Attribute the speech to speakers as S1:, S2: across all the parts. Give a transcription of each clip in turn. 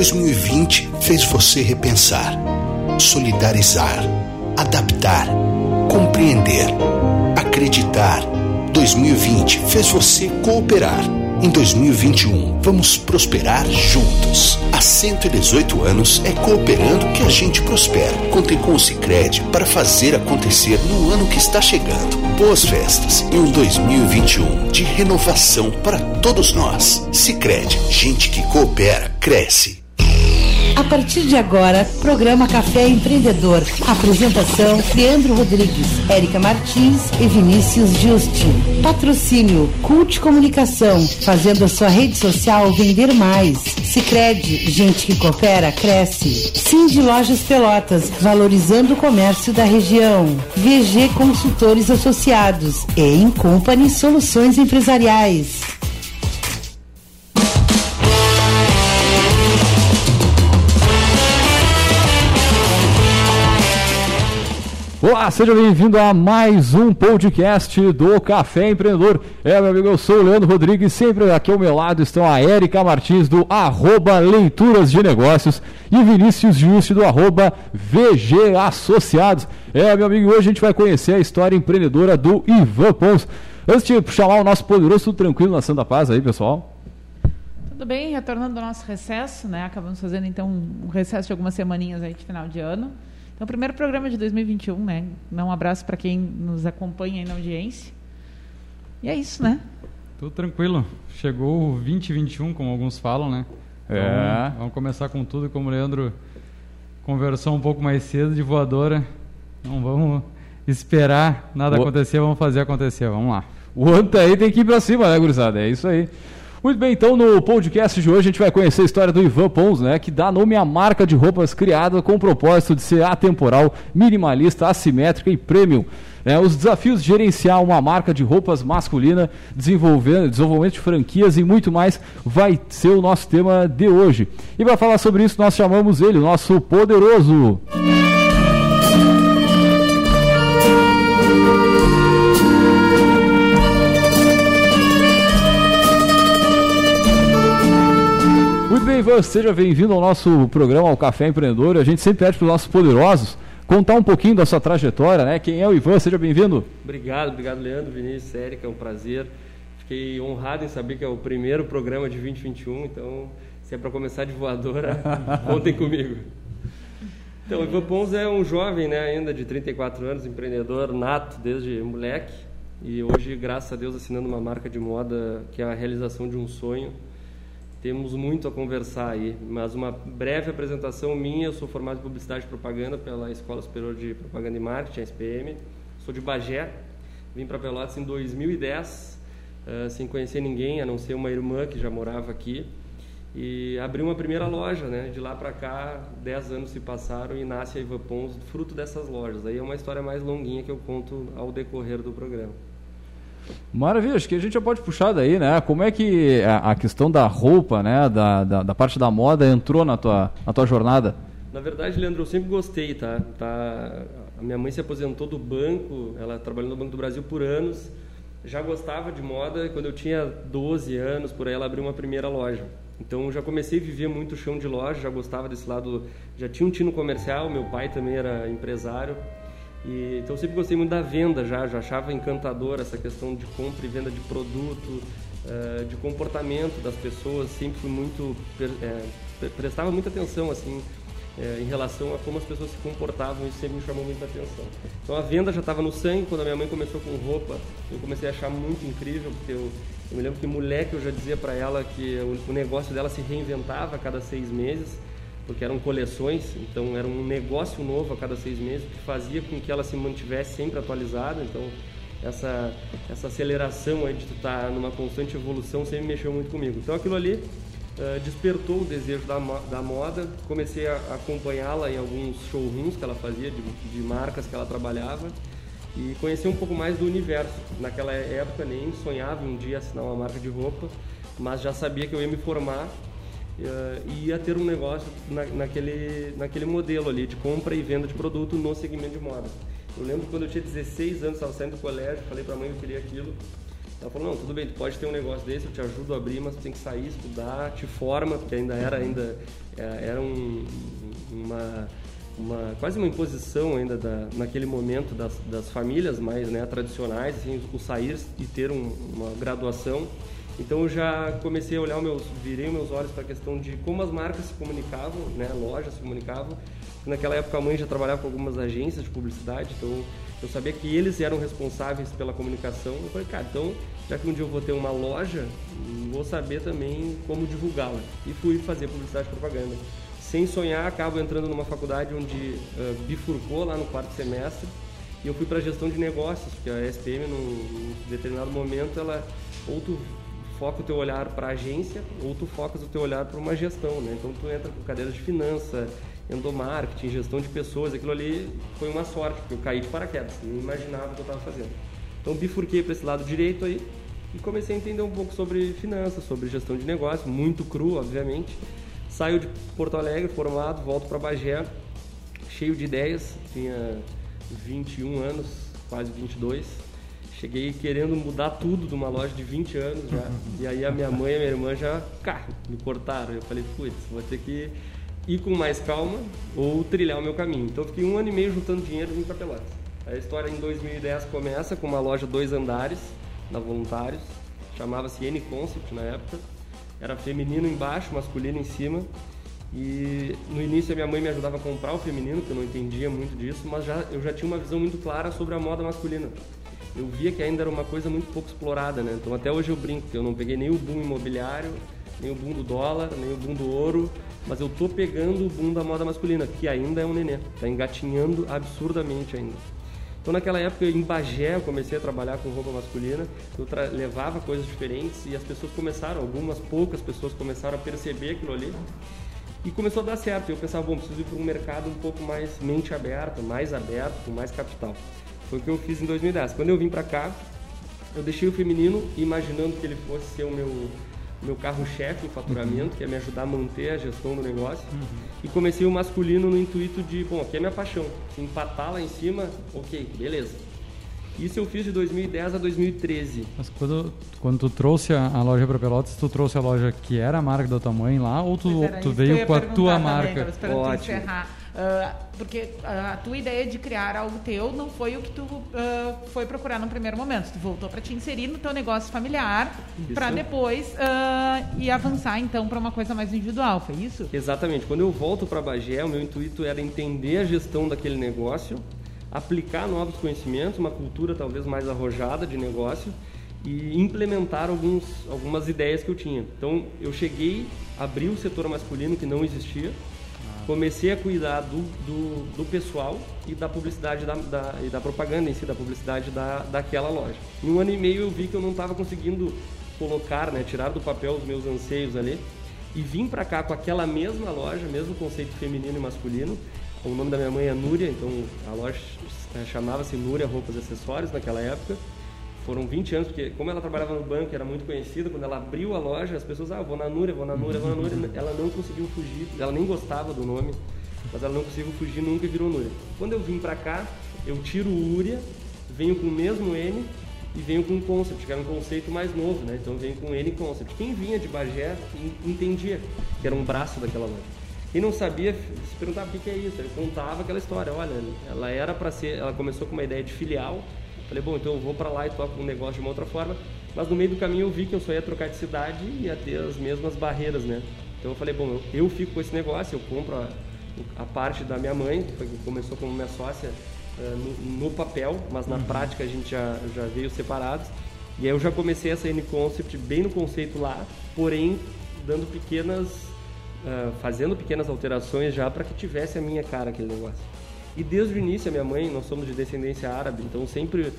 S1: 2020 fez você repensar, solidarizar, adaptar, compreender, acreditar. 2020 fez você cooperar. Em 2021, vamos prosperar juntos. Há 118 anos é cooperando que a gente prospera. Contem com o Cicred para fazer acontecer no ano que está chegando. Boas festas e um 2021 de renovação para todos nós. Cicred, gente que coopera, cresce.
S2: A partir de agora, programa Café Empreendedor. Apresentação: Leandro Rodrigues, Érica Martins e Vinícius Justin. Patrocínio: Cult Comunicação, fazendo a sua rede social vender mais. Sicredi, gente que coopera, cresce. De Lojas Pelotas, valorizando o comércio da região. VG Consultores Associados e In Company Soluções Empresariais.
S3: Olá, seja bem-vindo a mais um podcast do Café Empreendedor. É, meu amigo, eu sou o Leandro Rodrigues, sempre aqui ao meu lado estão a Érica Martins do arroba Leituras de Negócios e Vinícius Juste do arroba VG Associados. É, meu amigo, hoje a gente vai conhecer a história empreendedora do Ivan Pons. Antes de chamar o nosso poderoso, tudo tranquilo na Santa Paz aí, pessoal?
S4: Tudo bem, retornando ao nosso recesso, né? Acabamos fazendo então um recesso de algumas semaninhas aí de final de ano. Então, primeiro programa de 2021, né? Um abraço para quem nos acompanha aí na audiência. E é isso, né?
S5: Tudo tranquilo. Chegou o 2021, como alguns falam, né?
S3: É.
S5: Então, vamos começar com tudo, como o Leandro conversou um pouco mais cedo de voadora. Não vamos esperar nada
S3: O-
S5: acontecer, vamos fazer acontecer. Vamos lá.
S3: O ano tá aí, tem que ir pra cima, né, gurizada? É isso aí. Muito bem, então no podcast de hoje a gente vai conhecer a história do Ivan Pons, né, que dá nome à marca de roupas criada com o propósito de ser atemporal, minimalista, assimétrica e premium. É, os desafios de gerenciar uma marca de roupas masculina, desenvolvendo, desenvolvimento de franquias e muito mais vai ser o nosso tema de hoje. E para falar sobre isso, nós chamamos ele, o nosso poderoso. Muito Ivan, seja bem-vindo ao nosso programa, ao Café Empreendedor. A gente sempre pede para os nossos poderosos contar um pouquinho da sua trajetória, né? Quem é o Ivan? Seja bem-vindo.
S6: Obrigado, obrigado Leandro, Vinícius, Érica, é um prazer. Fiquei honrado em saber que é o primeiro programa de 2021, então se é para começar de voadora, contem comigo. Então, o Ivan Pons é um jovem, né, ainda de 34 anos, empreendedor nato desde moleque e hoje, graças a Deus, assinando uma marca de moda que é a realização de um sonho. Temos muito a conversar aí, mas uma breve apresentação minha. Eu sou formado em Publicidade e Propaganda pela Escola Superior de Propaganda e Marketing, a SPM. Sou de Bagé, vim para Pelotas em 2010, eh, sem conhecer ninguém, a não ser uma irmã que já morava aqui. E abri uma primeira loja, né? De lá para cá, 10 anos se passaram e nasce a Ivan Pons, fruto dessas lojas. Aí é uma história mais longuinha que eu conto ao decorrer do programa.
S3: Maravilha, acho que a gente já pode puxar daí, né? Como é que a, a questão da roupa, né? Da, da, da parte da moda entrou na tua, na tua jornada?
S6: Na verdade, Leandro, eu sempre gostei, tá? tá? A minha mãe se aposentou do banco, ela trabalhou no Banco do Brasil por anos. Já gostava de moda, quando eu tinha 12 anos, por aí ela abriu uma primeira loja. Então já comecei a viver muito chão de loja, já gostava desse lado, já tinha um tino comercial, meu pai também era empresário. E, então eu sempre gostei muito da venda já, já achava encantador essa questão de compra e venda de produto, eh, de comportamento das pessoas, sempre fui muito pre- prestava muita atenção assim eh, em relação a como as pessoas se comportavam, isso sempre me chamou muita atenção. Então a venda já estava no sangue, quando a minha mãe começou com roupa, eu comecei a achar muito incrível, porque eu, eu me lembro que moleque eu já dizia para ela que o, o negócio dela se reinventava a cada seis meses, porque eram coleções, então era um negócio novo a cada seis meses, que fazia com que ela se mantivesse sempre atualizada. Então, essa, essa aceleração aí de estar numa constante evolução sempre mexeu muito comigo. Então, aquilo ali eh, despertou o desejo da, da moda. Comecei a acompanhá-la em alguns showrooms que ela fazia, de, de marcas que ela trabalhava, e conheci um pouco mais do universo. Naquela época, nem sonhava um dia assinar uma marca de roupa, mas já sabia que eu ia me formar e ia ter um negócio na, naquele, naquele modelo ali de compra e venda de produto no segmento de moda. Eu lembro quando eu tinha 16 anos, estava saindo do colégio, falei para a mãe que eu queria aquilo Ela falou, não, tudo bem, tu pode ter um negócio desse, eu te ajudo a abrir, mas tu tem que sair, estudar, te forma, porque ainda era, ainda, é, era um, uma, uma, quase uma imposição ainda da, naquele momento das, das famílias mais né, tradicionais, assim, o sair e ter um, uma graduação. Então eu já comecei a olhar, meus, virei meus olhos para a questão de como as marcas se comunicavam, né, lojas se comunicavam. Naquela época a mãe já trabalhava com algumas agências de publicidade, então eu sabia que eles eram responsáveis pela comunicação. Eu falei, cara, então, já que um dia eu vou ter uma loja, vou saber também como divulgá-la. E fui fazer publicidade e propaganda. Sem sonhar, acabo entrando numa faculdade onde uh, bifurcou lá no quarto semestre e eu fui para gestão de negócios, porque a SPM, num, num determinado momento, ela ou tu foca o teu olhar para a agência ou tu focas o teu olhar para uma gestão, né? Então tu entra com cadeiras de finança, endomarketing, gestão de pessoas, aquilo ali foi uma sorte, porque eu caí de paraquedas, não imaginava o que eu estava fazendo. Então bifurquei para esse lado direito aí e comecei a entender um pouco sobre finanças, sobre gestão de negócio, muito cru, obviamente. Saio de Porto Alegre, formado, volto para Bagé, cheio de ideias, tinha 21 anos, quase 22. Cheguei querendo mudar tudo de uma loja de 20 anos já. E aí a minha mãe e a minha irmã já cá, me cortaram. Eu falei, putz, vou ter que ir com mais calma ou trilhar o meu caminho. Então fiquei um ano e meio juntando dinheiro e vim para Pelotas. A história em 2010 começa com uma loja dois andares, da Voluntários, chamava-se N Concept na época. Era feminino embaixo, masculino em cima. E no início a minha mãe me ajudava a comprar o feminino, que eu não entendia muito disso, mas já, eu já tinha uma visão muito clara sobre a moda masculina. Eu via que ainda era uma coisa muito pouco explorada, né? Então até hoje eu brinco que eu não peguei nem o boom imobiliário, nem o boom do dólar, nem o boom do ouro, mas eu tô pegando o boom da moda masculina, que ainda é um nenê, tá engatinhando absurdamente ainda. Então naquela época em Bagé eu comecei a trabalhar com roupa masculina, eu levava coisas diferentes e as pessoas começaram, algumas poucas pessoas começaram a perceber aquilo ali e começou a dar certo. Eu pensava, bom, preciso ir para um mercado um pouco mais mente aberta, mais aberto, com mais capital. Foi o que eu fiz em 2010. Quando eu vim para cá, eu deixei o feminino imaginando que ele fosse ser o meu meu carro-chefe em faturamento, uhum. que é me ajudar a manter a gestão do negócio. Uhum. E comecei o masculino no intuito de, bom, aqui é minha paixão. Se empatar lá em cima, ok, beleza. Isso eu fiz de 2010 a 2013.
S5: Mas quando, quando tu trouxe a, a loja para Pelotas, tu trouxe a loja que era a marca da tua mãe lá ou tu, tu veio com a tua marca?
S4: Ótimo. Uh, porque a tua ideia de criar algo teu não foi o que tu uh, foi procurar no primeiro momento. Tu voltou para te inserir no teu negócio familiar para depois uh, ir avançar então para uma coisa mais individual, foi isso?
S6: Exatamente. Quando eu volto para Bagé, o meu intuito era entender a gestão daquele negócio, aplicar novos conhecimentos, uma cultura talvez mais arrojada de negócio e implementar alguns, algumas ideias que eu tinha. Então eu cheguei, abri o setor masculino que não existia comecei a cuidar do, do, do pessoal e da publicidade da, da, e da propaganda em si, da publicidade da, daquela loja. Em um ano e meio eu vi que eu não estava conseguindo colocar, né, tirar do papel os meus anseios ali e vim para cá com aquela mesma loja, mesmo conceito feminino e masculino. O nome da minha mãe é Núria, então a loja é, chamava-se Núria Roupas e Acessórios naquela época foram 20 anos, porque como ela trabalhava no banco, era muito conhecida, quando ela abriu a loja, as pessoas, ah, eu vou na Núria, vou na Núria, vou na Núria. Ela não conseguiu fugir, ela nem gostava do nome, mas ela não conseguiu fugir, nunca virou Núria. Quando eu vim pra cá, eu tiro o Úria, venho com o mesmo N e venho com um concept, que era um conceito mais novo, né? Então venho com N concept. Quem vinha de Bagé entendia que era um braço daquela loja. Quem não sabia se perguntava o que é isso. Ele contava aquela história. Olha, ela era para ser, ela começou com uma ideia de filial Falei, bom, então eu vou para lá e toco um negócio de uma outra forma. Mas no meio do caminho eu vi que eu só ia trocar de cidade e ia ter as mesmas barreiras, né? Então eu falei, bom, eu, eu fico com esse negócio, eu compro a, a parte da minha mãe, que começou como minha sócia uh, no, no, papel, mas na uhum. prática a gente já, já veio separados. E aí eu já comecei essa N-Concept bem no conceito lá, porém dando pequenas, uh, fazendo pequenas alterações já para que tivesse a minha cara aquele negócio. E desde o início, a minha mãe, nós somos de descendência árabe, então sempre uh,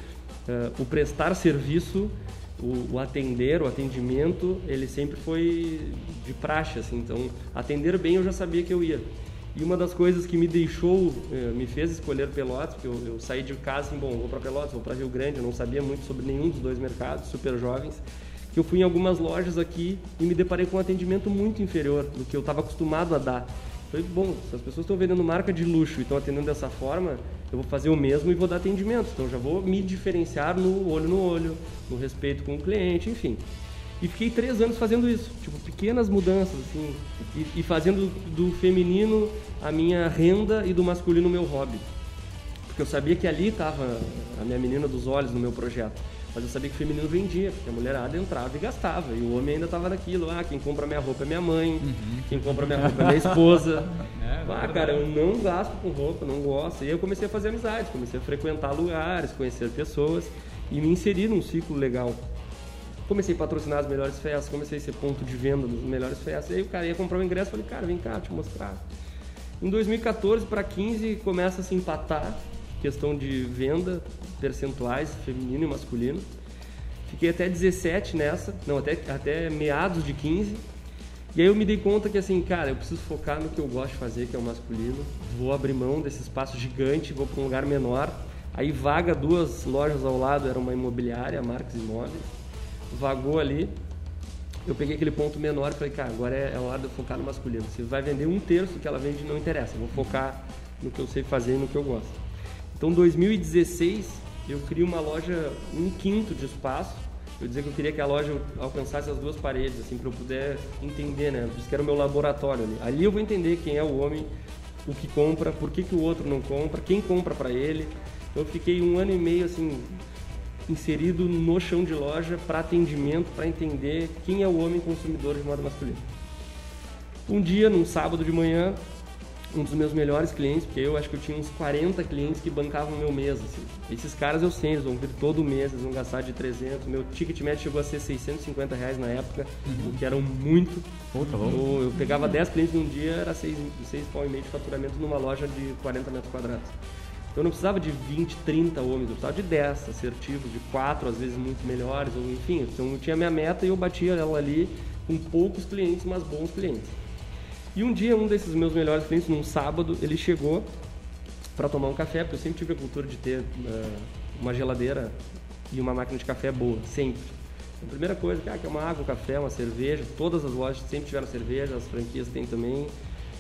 S6: o prestar serviço, o, o, atender, o atendimento, ele sempre foi de praxe, assim. Então, atender bem eu já sabia que eu ia. E uma das coisas que me deixou, uh, me fez escolher Pelotas, porque eu, eu saí de casa assim, bom, vou para Pelotas, vou para Rio Grande, eu não sabia muito sobre nenhum dos dois mercados, super jovens, que eu fui em algumas lojas aqui e me deparei com um atendimento muito inferior do que eu estava acostumado a dar. Falei, bom, se as pessoas estão vendendo marca de luxo e estão atendendo dessa forma, eu vou fazer o mesmo e vou dar atendimento. Então já vou me diferenciar no olho no olho, no respeito com o cliente, enfim. E fiquei três anos fazendo isso, tipo, pequenas mudanças, assim, e, e fazendo do feminino a minha renda e do masculino o meu hobby. Porque eu sabia que ali estava a minha menina dos olhos no meu projeto. Mas eu sabia que o feminino vendia, porque a mulherada entrava e gastava. E o homem ainda estava naquilo. Ah, quem compra minha roupa é minha mãe. Uhum. Quem compra minha roupa é minha esposa. É, ah, cara, eu não gasto com roupa, não gosto. E aí eu comecei a fazer amizades, comecei a frequentar lugares, conhecer pessoas e me inserir num ciclo legal. Comecei a patrocinar as melhores festas, comecei a ser ponto de venda das melhores festas. E aí o cara ia comprar o ingresso e falei, cara, vem cá, te mostrar. Em 2014 para 15 começa a se empatar questão de venda, percentuais, feminino e masculino. Fiquei até 17 nessa, não, até, até meados de 15. E aí eu me dei conta que assim, cara, eu preciso focar no que eu gosto de fazer, que é o masculino. Vou abrir mão desse espaço gigante, vou para um lugar menor. Aí vaga duas lojas ao lado, era uma imobiliária, Marcos Imóveis. Vagou ali. Eu peguei aquele ponto menor e falei, cara, agora é, é hora de eu focar no masculino. Se vai vender um terço que ela vende, não interessa. Eu vou focar no que eu sei fazer e no que eu gosto. Então, 2016, eu crio uma loja um quinto de espaço. Eu dizia que eu queria que a loja alcançasse as duas paredes, assim, para eu poder entender, né? Isso que era o meu laboratório ali. Ali eu vou entender quem é o homem, o que compra, por que, que o outro não compra, quem compra para ele. Então, eu fiquei um ano e meio, assim, inserido no chão de loja para atendimento, para entender quem é o homem consumidor de moda masculina. Um dia, num sábado de manhã, um dos meus melhores clientes, porque eu acho que eu tinha uns 40 clientes que bancavam meu mês. Assim. Esses caras eu sei, eles vão vir todo mês, eles vão gastar de 300. Meu ticket médio chegou a ser 650 reais na época, uhum. o que era muito. Puta, eu, eu pegava 10 clientes num dia, era 6, 6 pau e meio de faturamento numa loja de 40 metros quadrados. Então eu não precisava de 20, 30 homens, eu precisava de 10 assertivos, de 4 às vezes muito melhores, ou enfim. Então eu tinha minha meta e eu batia ela ali com poucos clientes, mas bons clientes. E um dia, um desses meus melhores clientes, num sábado, ele chegou para tomar um café, porque eu sempre tive a cultura de ter uh, uma geladeira e uma máquina de café boa, sempre. A primeira coisa, ah, que é uma água, um café, uma cerveja, todas as lojas sempre tiveram cerveja, as franquias têm também.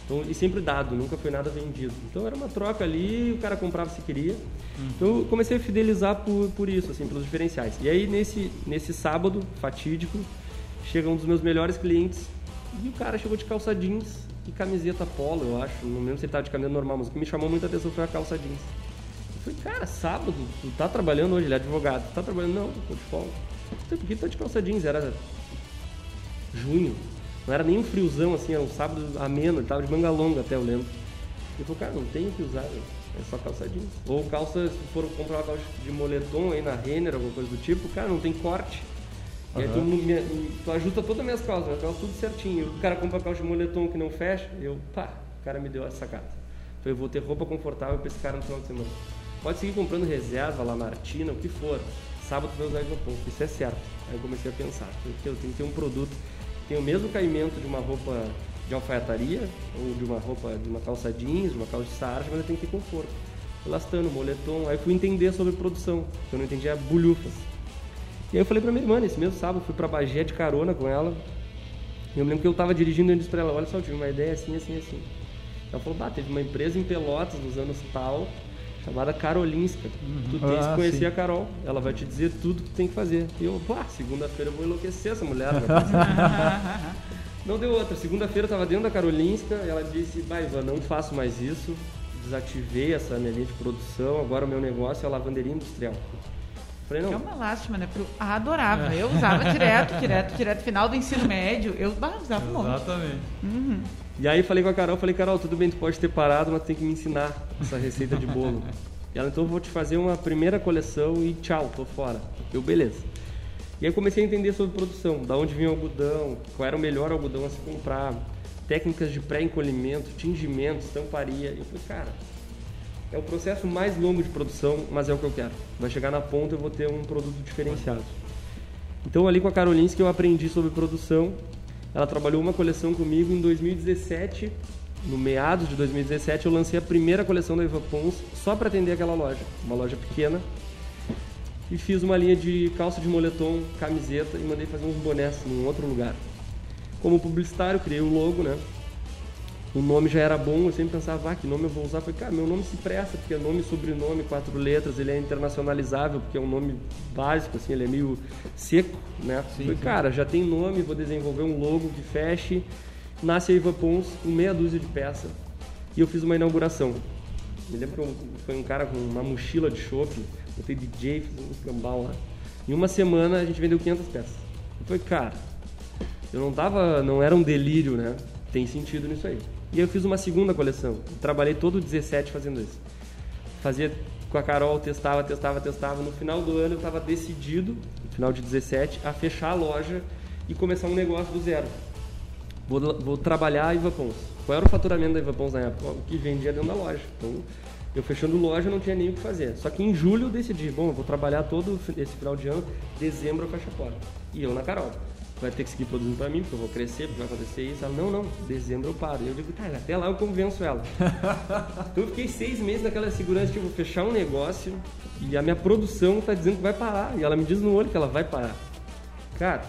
S6: Então, e sempre dado, nunca foi nada vendido. Então era uma troca ali, o cara comprava se queria. Uhum. Então eu comecei a fidelizar por, por isso, assim, pelos diferenciais. E aí nesse, nesse sábado fatídico, chega um dos meus melhores clientes, e o cara chegou de calça jeans e camiseta polo, eu acho. Não lembro se ele tava de camiseta normal, mas o que me chamou muita atenção foi a calça jeans. Eu falei, cara, sábado, tu tá trabalhando hoje, ele é advogado. Tu tá trabalhando? Não, tô de folga. Então, por que tu tá de calça jeans? Era junho. Não era nem um friozão assim, era um sábado ameno, ele tava de manga longa até, eu lembro. Ele falou, cara, não tem o que usar, né? é só calça jeans. Ou calça, se for comprar uma calça de moletom aí na Renner, alguma coisa do tipo, cara, não tem corte. E aí tu, me, tu ajuda todas as minhas calças, minhas calças tudo certinho. O cara compra calça de moletom que não fecha, eu, pá, o cara me deu essa sacada. Falei, eu vou ter roupa confortável pra esse cara no final de semana. Pode seguir comprando reserva, lá Martina, o que for. Sábado tu vai usar Ivapon, isso é certo. Aí eu comecei a pensar, porque eu tenho que ter um produto que tem o mesmo caimento de uma roupa de alfaiataria, ou de uma roupa, de uma calça jeans, de uma calça de sarja, mas eu tenho que ter conforto. Elastano, moletom, aí fui entender sobre produção, que eu não entendia bulhufas. E aí eu falei pra minha irmã, nesse mesmo sábado, fui pra Bagé de carona com ela. E eu me lembro que eu tava dirigindo e disse pra ela, olha só, eu tive uma ideia assim, assim, assim. Ela falou, bah, teve uma empresa em Pelotas nos anos tal, chamada Carolinska. Uhum. Tu tens ah, que conhecer sim. a Carol. Ela vai te dizer tudo que tu tem que fazer. E eu, pá, segunda-feira eu vou enlouquecer essa mulher. não deu outra. Segunda-feira eu tava dentro da Carolinska, ela disse, bah, Ivan, não faço mais isso. Desativei essa minha linha de produção, agora o meu negócio é a lavanderia industrial.
S4: Falei, não. Que é uma lástima, né? Porque eu adorava. Eu usava direto, direto, direto. Final do ensino médio, eu bah, usava um monte.
S5: Exatamente.
S6: Uhum. E aí falei com a Carol, falei, Carol, tudo bem, tu pode ter parado, mas tem que me ensinar essa receita de bolo. e ela, então eu vou te fazer uma primeira coleção e tchau, tô fora. Eu, beleza. E aí comecei a entender sobre produção, da onde vinha o algodão, qual era o melhor algodão a se comprar, técnicas de pré-encolhimento, tingimento, estamparia. E eu falei, cara, é o processo mais longo de produção, mas é o que eu quero. Vai chegar na ponta eu vou ter um produto diferenciado. Então ali com a Karolinski eu aprendi sobre produção. Ela trabalhou uma coleção comigo em 2017. No meados de 2017 eu lancei a primeira coleção da Eva Pons só para atender aquela loja, uma loja pequena. E fiz uma linha de calça de moletom, camiseta e mandei fazer uns bonés num outro lugar. Como publicitário, criei o logo, né? O nome já era bom, eu sempre pensava, ah, que nome eu vou usar? Eu falei, cara, meu nome se presta, porque é nome, sobrenome, quatro letras, ele é internacionalizável, porque é um nome básico, assim, ele é meio seco, né? Sim, falei, sim. cara, já tem nome, vou desenvolver um logo que feche. Nasce a Iva Pons com meia dúzia de peça e eu fiz uma inauguração. Me lembro que foi um cara com uma mochila de chopp, botei DJ, fiz um cambal lá. Em uma semana a gente vendeu 500 peças. Eu falei, cara, eu não tava, não era um delírio, né? Tem sentido nisso aí. E eu fiz uma segunda coleção. Trabalhei todo o 17 fazendo isso. Fazia com a Carol, testava, testava, testava. No final do ano eu estava decidido, no final de 17, a fechar a loja e começar um negócio do zero. Vou, vou trabalhar a Ivapons. Qual era o faturamento da Ivapons na época? O que vendia dentro da loja. Então, eu fechando loja não tinha nem o que fazer. Só que em julho eu decidi, bom, eu vou trabalhar todo esse final de ano, dezembro eu fecho a porta. E eu na Carol vai ter que seguir produzindo para mim, porque eu vou crescer, porque vai acontecer isso. Ela, não, não, dezembro eu paro. E eu digo, tá, até lá eu convenço ela. então eu fiquei seis meses naquela segurança, tipo, fechar um negócio e a minha produção tá dizendo que vai parar. E ela me diz no olho que ela vai parar. Cara,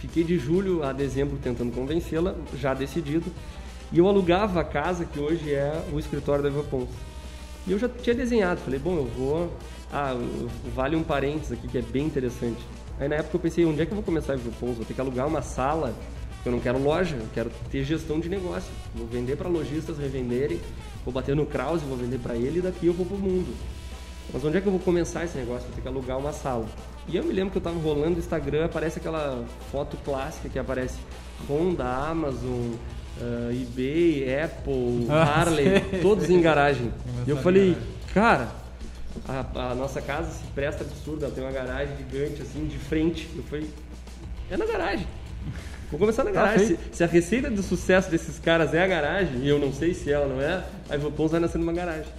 S6: fiquei de julho a dezembro tentando convencê-la, já decidido. E eu alugava a casa que hoje é o escritório da Eva Ponce. E eu já tinha desenhado, falei, bom, eu vou. Ah, vale um parênteses aqui que é bem interessante. Aí na época eu pensei, onde é que eu vou começar a ir Vou ter que alugar uma sala, eu não quero loja, eu quero ter gestão de negócio. Vou vender para lojistas revenderem, vou bater no Krause, vou vender para ele e daqui eu vou pro mundo. Mas onde é que eu vou começar esse negócio? Vou ter que alugar uma sala. E eu me lembro que eu estava rolando o Instagram, aparece aquela foto clássica que aparece Honda, Amazon, uh, eBay, Apple, ah, Harley, todos em garagem. E eu falei, cara, a, a, nossa casa se presta absurda, ela tem uma garagem gigante assim, de frente. Eu falei, é na garagem. Vou começar na tá garagem. se, se, a receita do sucesso desses caras é a garagem, e eu não sei se ela não é, aí vou vai nascer numa garagem.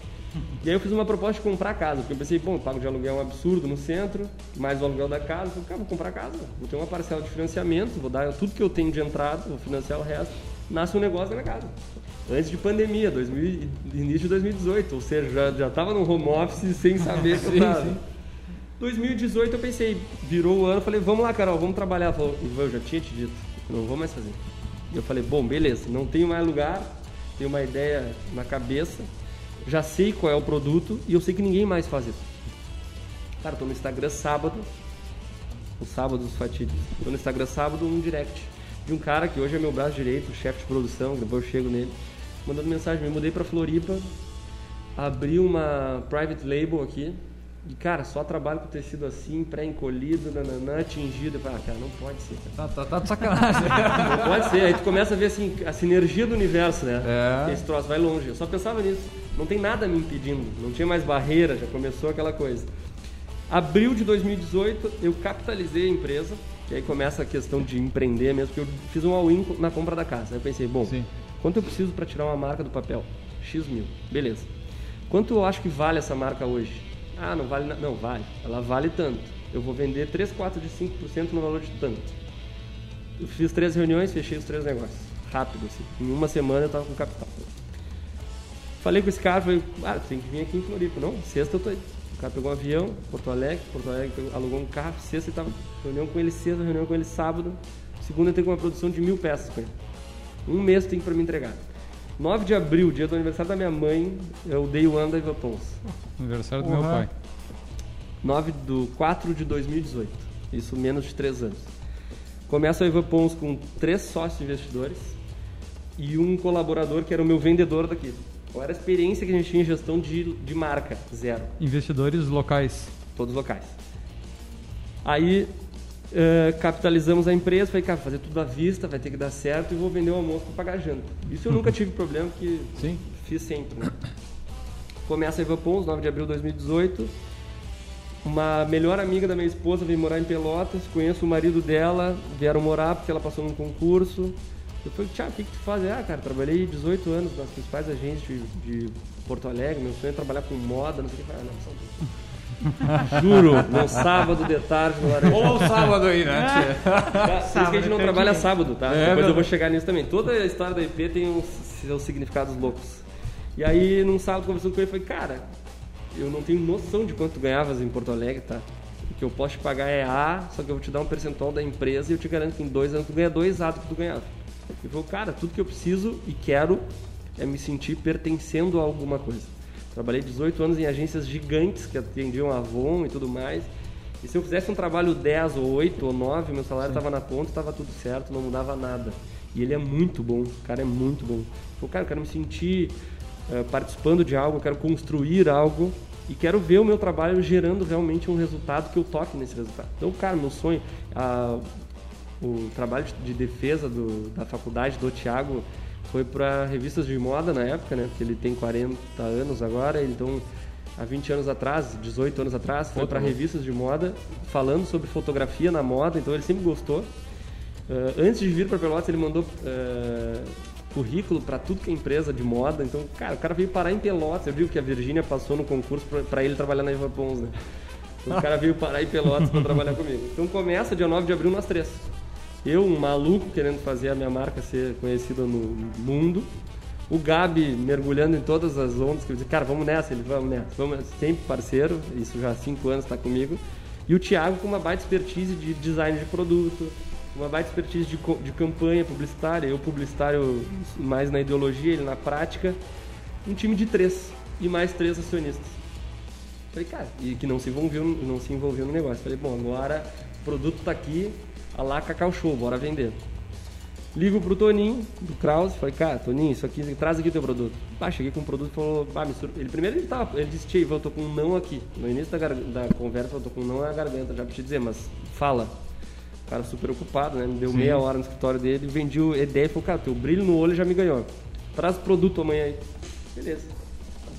S6: E aí eu fiz uma proposta de comprar casa, porque eu pensei, bom, eu pago de aluguel um absurdo no centro, mais o aluguel da casa, eu falei, cara, vou comprar casa, vou ter uma parcela de financiamento, vou dar tudo que eu tenho de entrada, vou financiar o resto, nasce um negócio na minha casa antes de pandemia, 2000, início de 2018, ou seja, já, já tava no home office sem saber que eu tava. Sim. 2018 eu pensei, virou o ano, falei, vamos lá, Carol, vamos trabalhar. Falou, eu já tinha te dito, não vou mais fazer. E eu falei, bom, beleza, não tenho mais lugar, tenho uma ideia na cabeça, já sei qual é o produto e eu sei que ninguém mais faz isso. Cara, tô no Instagram sábado, os sábados fatídicos. Tô no Instagram sábado, um direct de um cara que hoje é meu braço direito, chefe de produção, depois eu chego nele mandando mensagem. Me mudei para Floripa, abri uma private label aqui. E, cara, só trabalho com tecido assim, pré-encolhido, nananã, tingido. Eu falei, ah, cara, não pode ser.
S3: Tá, tá, tá de sacanagem.
S6: não pode ser. Aí tu começa a ver assim, a sinergia do universo, né? É. Esse troço vai longe. Eu só pensava nisso. Não tem nada me impedindo. Não tinha mais barreira, já começou aquela coisa. Abril de 2018, eu capitalizei a empresa. E aí começa a questão de empreender mesmo, porque eu fiz um all-in na compra da casa. Aí eu pensei, bom, Sim. Quanto eu preciso para tirar uma marca do papel? X mil. Beleza. Quanto eu acho que vale essa marca hoje? Ah, não vale. Não, vale. Ela vale tanto. Eu vou vender 3, 4 de 5% no valor de tanto. Eu fiz três reuniões, fechei os três negócios. Rápido, assim. Em uma semana eu estava com capital. Falei com esse cara, falei, ah, tem que vir aqui em Floripa. Não, sexta eu tô aí. O cara pegou um avião, Porto Alegre, Porto Alegre alugou um carro, sexta eu tava reunião com ele sexta, reunião com ele sábado. Segunda eu tenho uma produção de mil peças com ele. Um mês tem para me entregar. 9 de abril, dia do aniversário da minha mãe, eu dei o ano da Iva Pons.
S3: Aniversário do uhum. meu pai.
S6: 9 de 4 de 2018. Isso menos de 3 anos. Começa a Iva Pons com três sócios investidores e um colaborador que era o meu vendedor daqui. Qual era a experiência que a gente tinha em gestão de, de marca? Zero.
S3: Investidores locais?
S6: Todos locais. Aí Uh, capitalizamos a empresa, falei, cara, fazer tudo à vista, vai ter que dar certo e vou vender o almoço para pagar janta. Isso eu nunca tive problema, que Sim. fiz sempre. Né? Começa a Eva Pons, 9 de abril de 2018. Uma melhor amiga da minha esposa veio morar em Pelotas, conheço o marido dela, vieram morar porque ela passou num concurso. Eu falei, Tiago, o que, que tu faz? Ah, cara, trabalhei 18 anos nas principais agências de, de Porto Alegre, meu sonho é trabalhar com moda, não sei o que. Ah, não, só Juro, no sábado de tarde no.
S3: Ou sábado aí, né?
S6: Por isso que a gente não trabalha sábado, tá? É, Depois eu vou chegar nisso também. Toda a história da IP tem uns seus significados loucos. E aí, num sábado, conversando com ele, eu falei, cara, eu não tenho noção de quanto tu ganhavas em Porto Alegre, tá? O que eu posso te pagar é A, só que eu vou te dar um percentual da empresa e eu te garanto que em dois anos tu ganha dois A do que tu ganhava. Ele falou, cara, tudo que eu preciso e quero é me sentir pertencendo a alguma coisa. Trabalhei 18 anos em agências gigantes que atendiam a Avon e tudo mais. E se eu fizesse um trabalho 10 ou 8 ou 9, meu salário estava na conta, estava tudo certo, não mudava nada. E ele é muito bom, o cara é muito bom. Eu, cara, eu quero me sentir uh, participando de algo, eu quero construir algo e quero ver o meu trabalho gerando realmente um resultado que eu toque nesse resultado. Então, cara, meu sonho, uh, o trabalho de defesa do, da faculdade do Tiago foi para revistas de moda na época, né? Porque ele tem 40 anos agora, então há 20 anos atrás, 18 anos atrás, foi para revistas de moda falando sobre fotografia na moda, então ele sempre gostou. Uh, antes de vir para Pelotas, ele mandou uh, currículo para tudo que é empresa de moda. Então, cara, o cara veio parar em Pelotas. Eu digo que a Virgínia passou no concurso para ele trabalhar na Eva Pons, né? Então, o cara veio parar em Pelotas para trabalhar comigo. Então começa dia 9 de abril nós três. Eu, um maluco querendo fazer a minha marca ser conhecida no mundo, o Gabi mergulhando em todas as ondas, que eu disse, cara, vamos nessa, ele, vamos nessa, vamos sempre parceiro, isso já há cinco anos está comigo. E o Thiago com uma baita expertise de design de produto, uma baita expertise de, de campanha publicitária, eu publicitário mais na ideologia, ele na prática. Um time de três e mais três acionistas. Falei, cara, e que não se envolveu, não se envolveu no negócio. Falei, bom, agora o produto está aqui, a lá Cacau Show, bora vender. Ligo pro Toninho, do Kraus, falei, cara, Toninho, isso aqui, traz aqui o teu produto. Ah, cheguei com o produto e falou, ah, me sur... ele primeiro ele tava, ele disse, Tchê, eu tô com um não aqui. No início da, da conversa, eu tô com um não na garganta, já pra te dizer, mas fala. O cara super ocupado, né? Me deu Sim. meia hora no escritório dele, vendi a ideia e falou, cara, teu brilho no olho já me ganhou. Traz o produto amanhã aí. Beleza.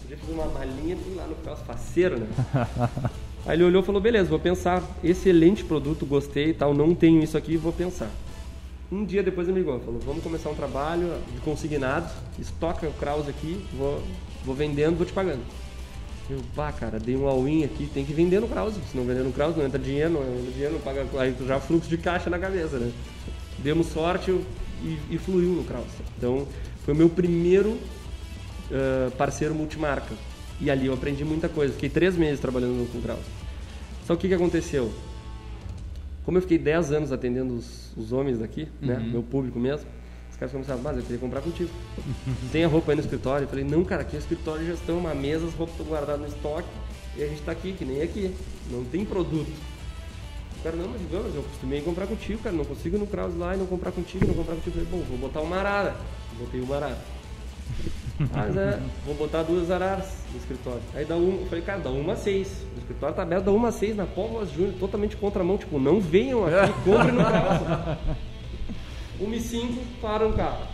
S6: Podia fazer uma malinha lá no Kraus, faceiro, né? aí ele olhou e falou, beleza, vou pensar. Excelente produto, gostei e tal, não tenho isso aqui, vou pensar. Um dia depois ele me ligou, falou, vamos começar um trabalho de consignados, estoca o Kraus aqui, vou, vou vendendo, vou te pagando. Eu, pá, cara, dei um all-in aqui, tem que vender no Kraus, se não vender no Kraus não entra dinheiro, não entra dinheiro, não paga, aí já fluxo de caixa na cabeça, né? Demos sorte e, e fluiu no Kraus. Então, foi o meu primeiro uh, parceiro multimarca. E ali eu aprendi muita coisa, fiquei três meses trabalhando com o Kraus. Só o que, que aconteceu? Como eu fiquei 10 anos atendendo os, os homens daqui, né, uhum. né? Meu público mesmo, os caras começaram, mas eu queria comprar contigo. Tem a roupa aí no escritório? Eu falei, não, cara, aqui é escritório de gestão, uma mesa, as roupas estão guardadas no estoque e a gente está aqui, que nem aqui. Não tem produto. O cara, não, mas vamos, eu costumei comprar contigo, cara, não consigo no Kraus lá e não comprar contigo, não comprar contigo. Eu falei, bom, vou botar uma arara. Botei uma arara. Mas é, vou botar duas araras no escritório. Aí dá uma, eu falei, cara, dá uma a seis. O escritório tá aberto, dá uma a seis na Póvoas Júnior, totalmente contramão. Tipo, não venham aqui, comprem no carro. Uma e cinco, para um carro.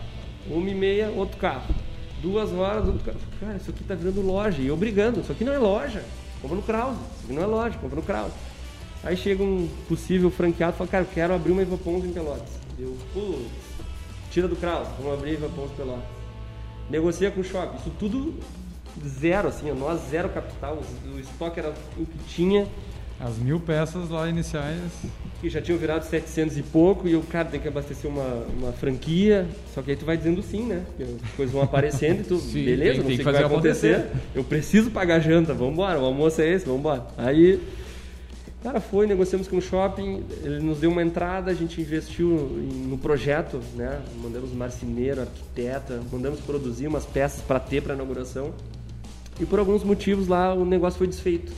S6: Uma e meia, outro carro. Duas horas, outro carro. Cara, isso aqui tá virando loja. E eu brigando, isso aqui não é loja. Compra no Kraus. Isso aqui não é loja, compra no Kraus. Aí chega um possível franqueado e fala, cara, eu quero abrir uma Ivapons em Pelotas. Eu, putz, tira do Kraus, vamos abrir Ivapons Pelotas negocia com o shopping. Isso tudo zero, assim, nós zero capital, o estoque era o que tinha.
S5: As mil peças lá iniciais.
S6: Que já tinham virado 700 e pouco, e o cara tem que abastecer uma, uma franquia, só que aí tu vai dizendo sim, né? As coisas vão aparecendo e tu, sim, beleza, tem, não sei o que vai acontecer. acontecer. Eu preciso pagar janta, vamos embora, o almoço é esse, vamos embora. Aí Cara, foi, negociamos com o shopping, ele nos deu uma entrada, a gente investiu no projeto, né? Mandamos marceneiro, arquiteta, mandamos produzir umas peças para ter para inauguração. E por alguns motivos lá o negócio foi desfeito.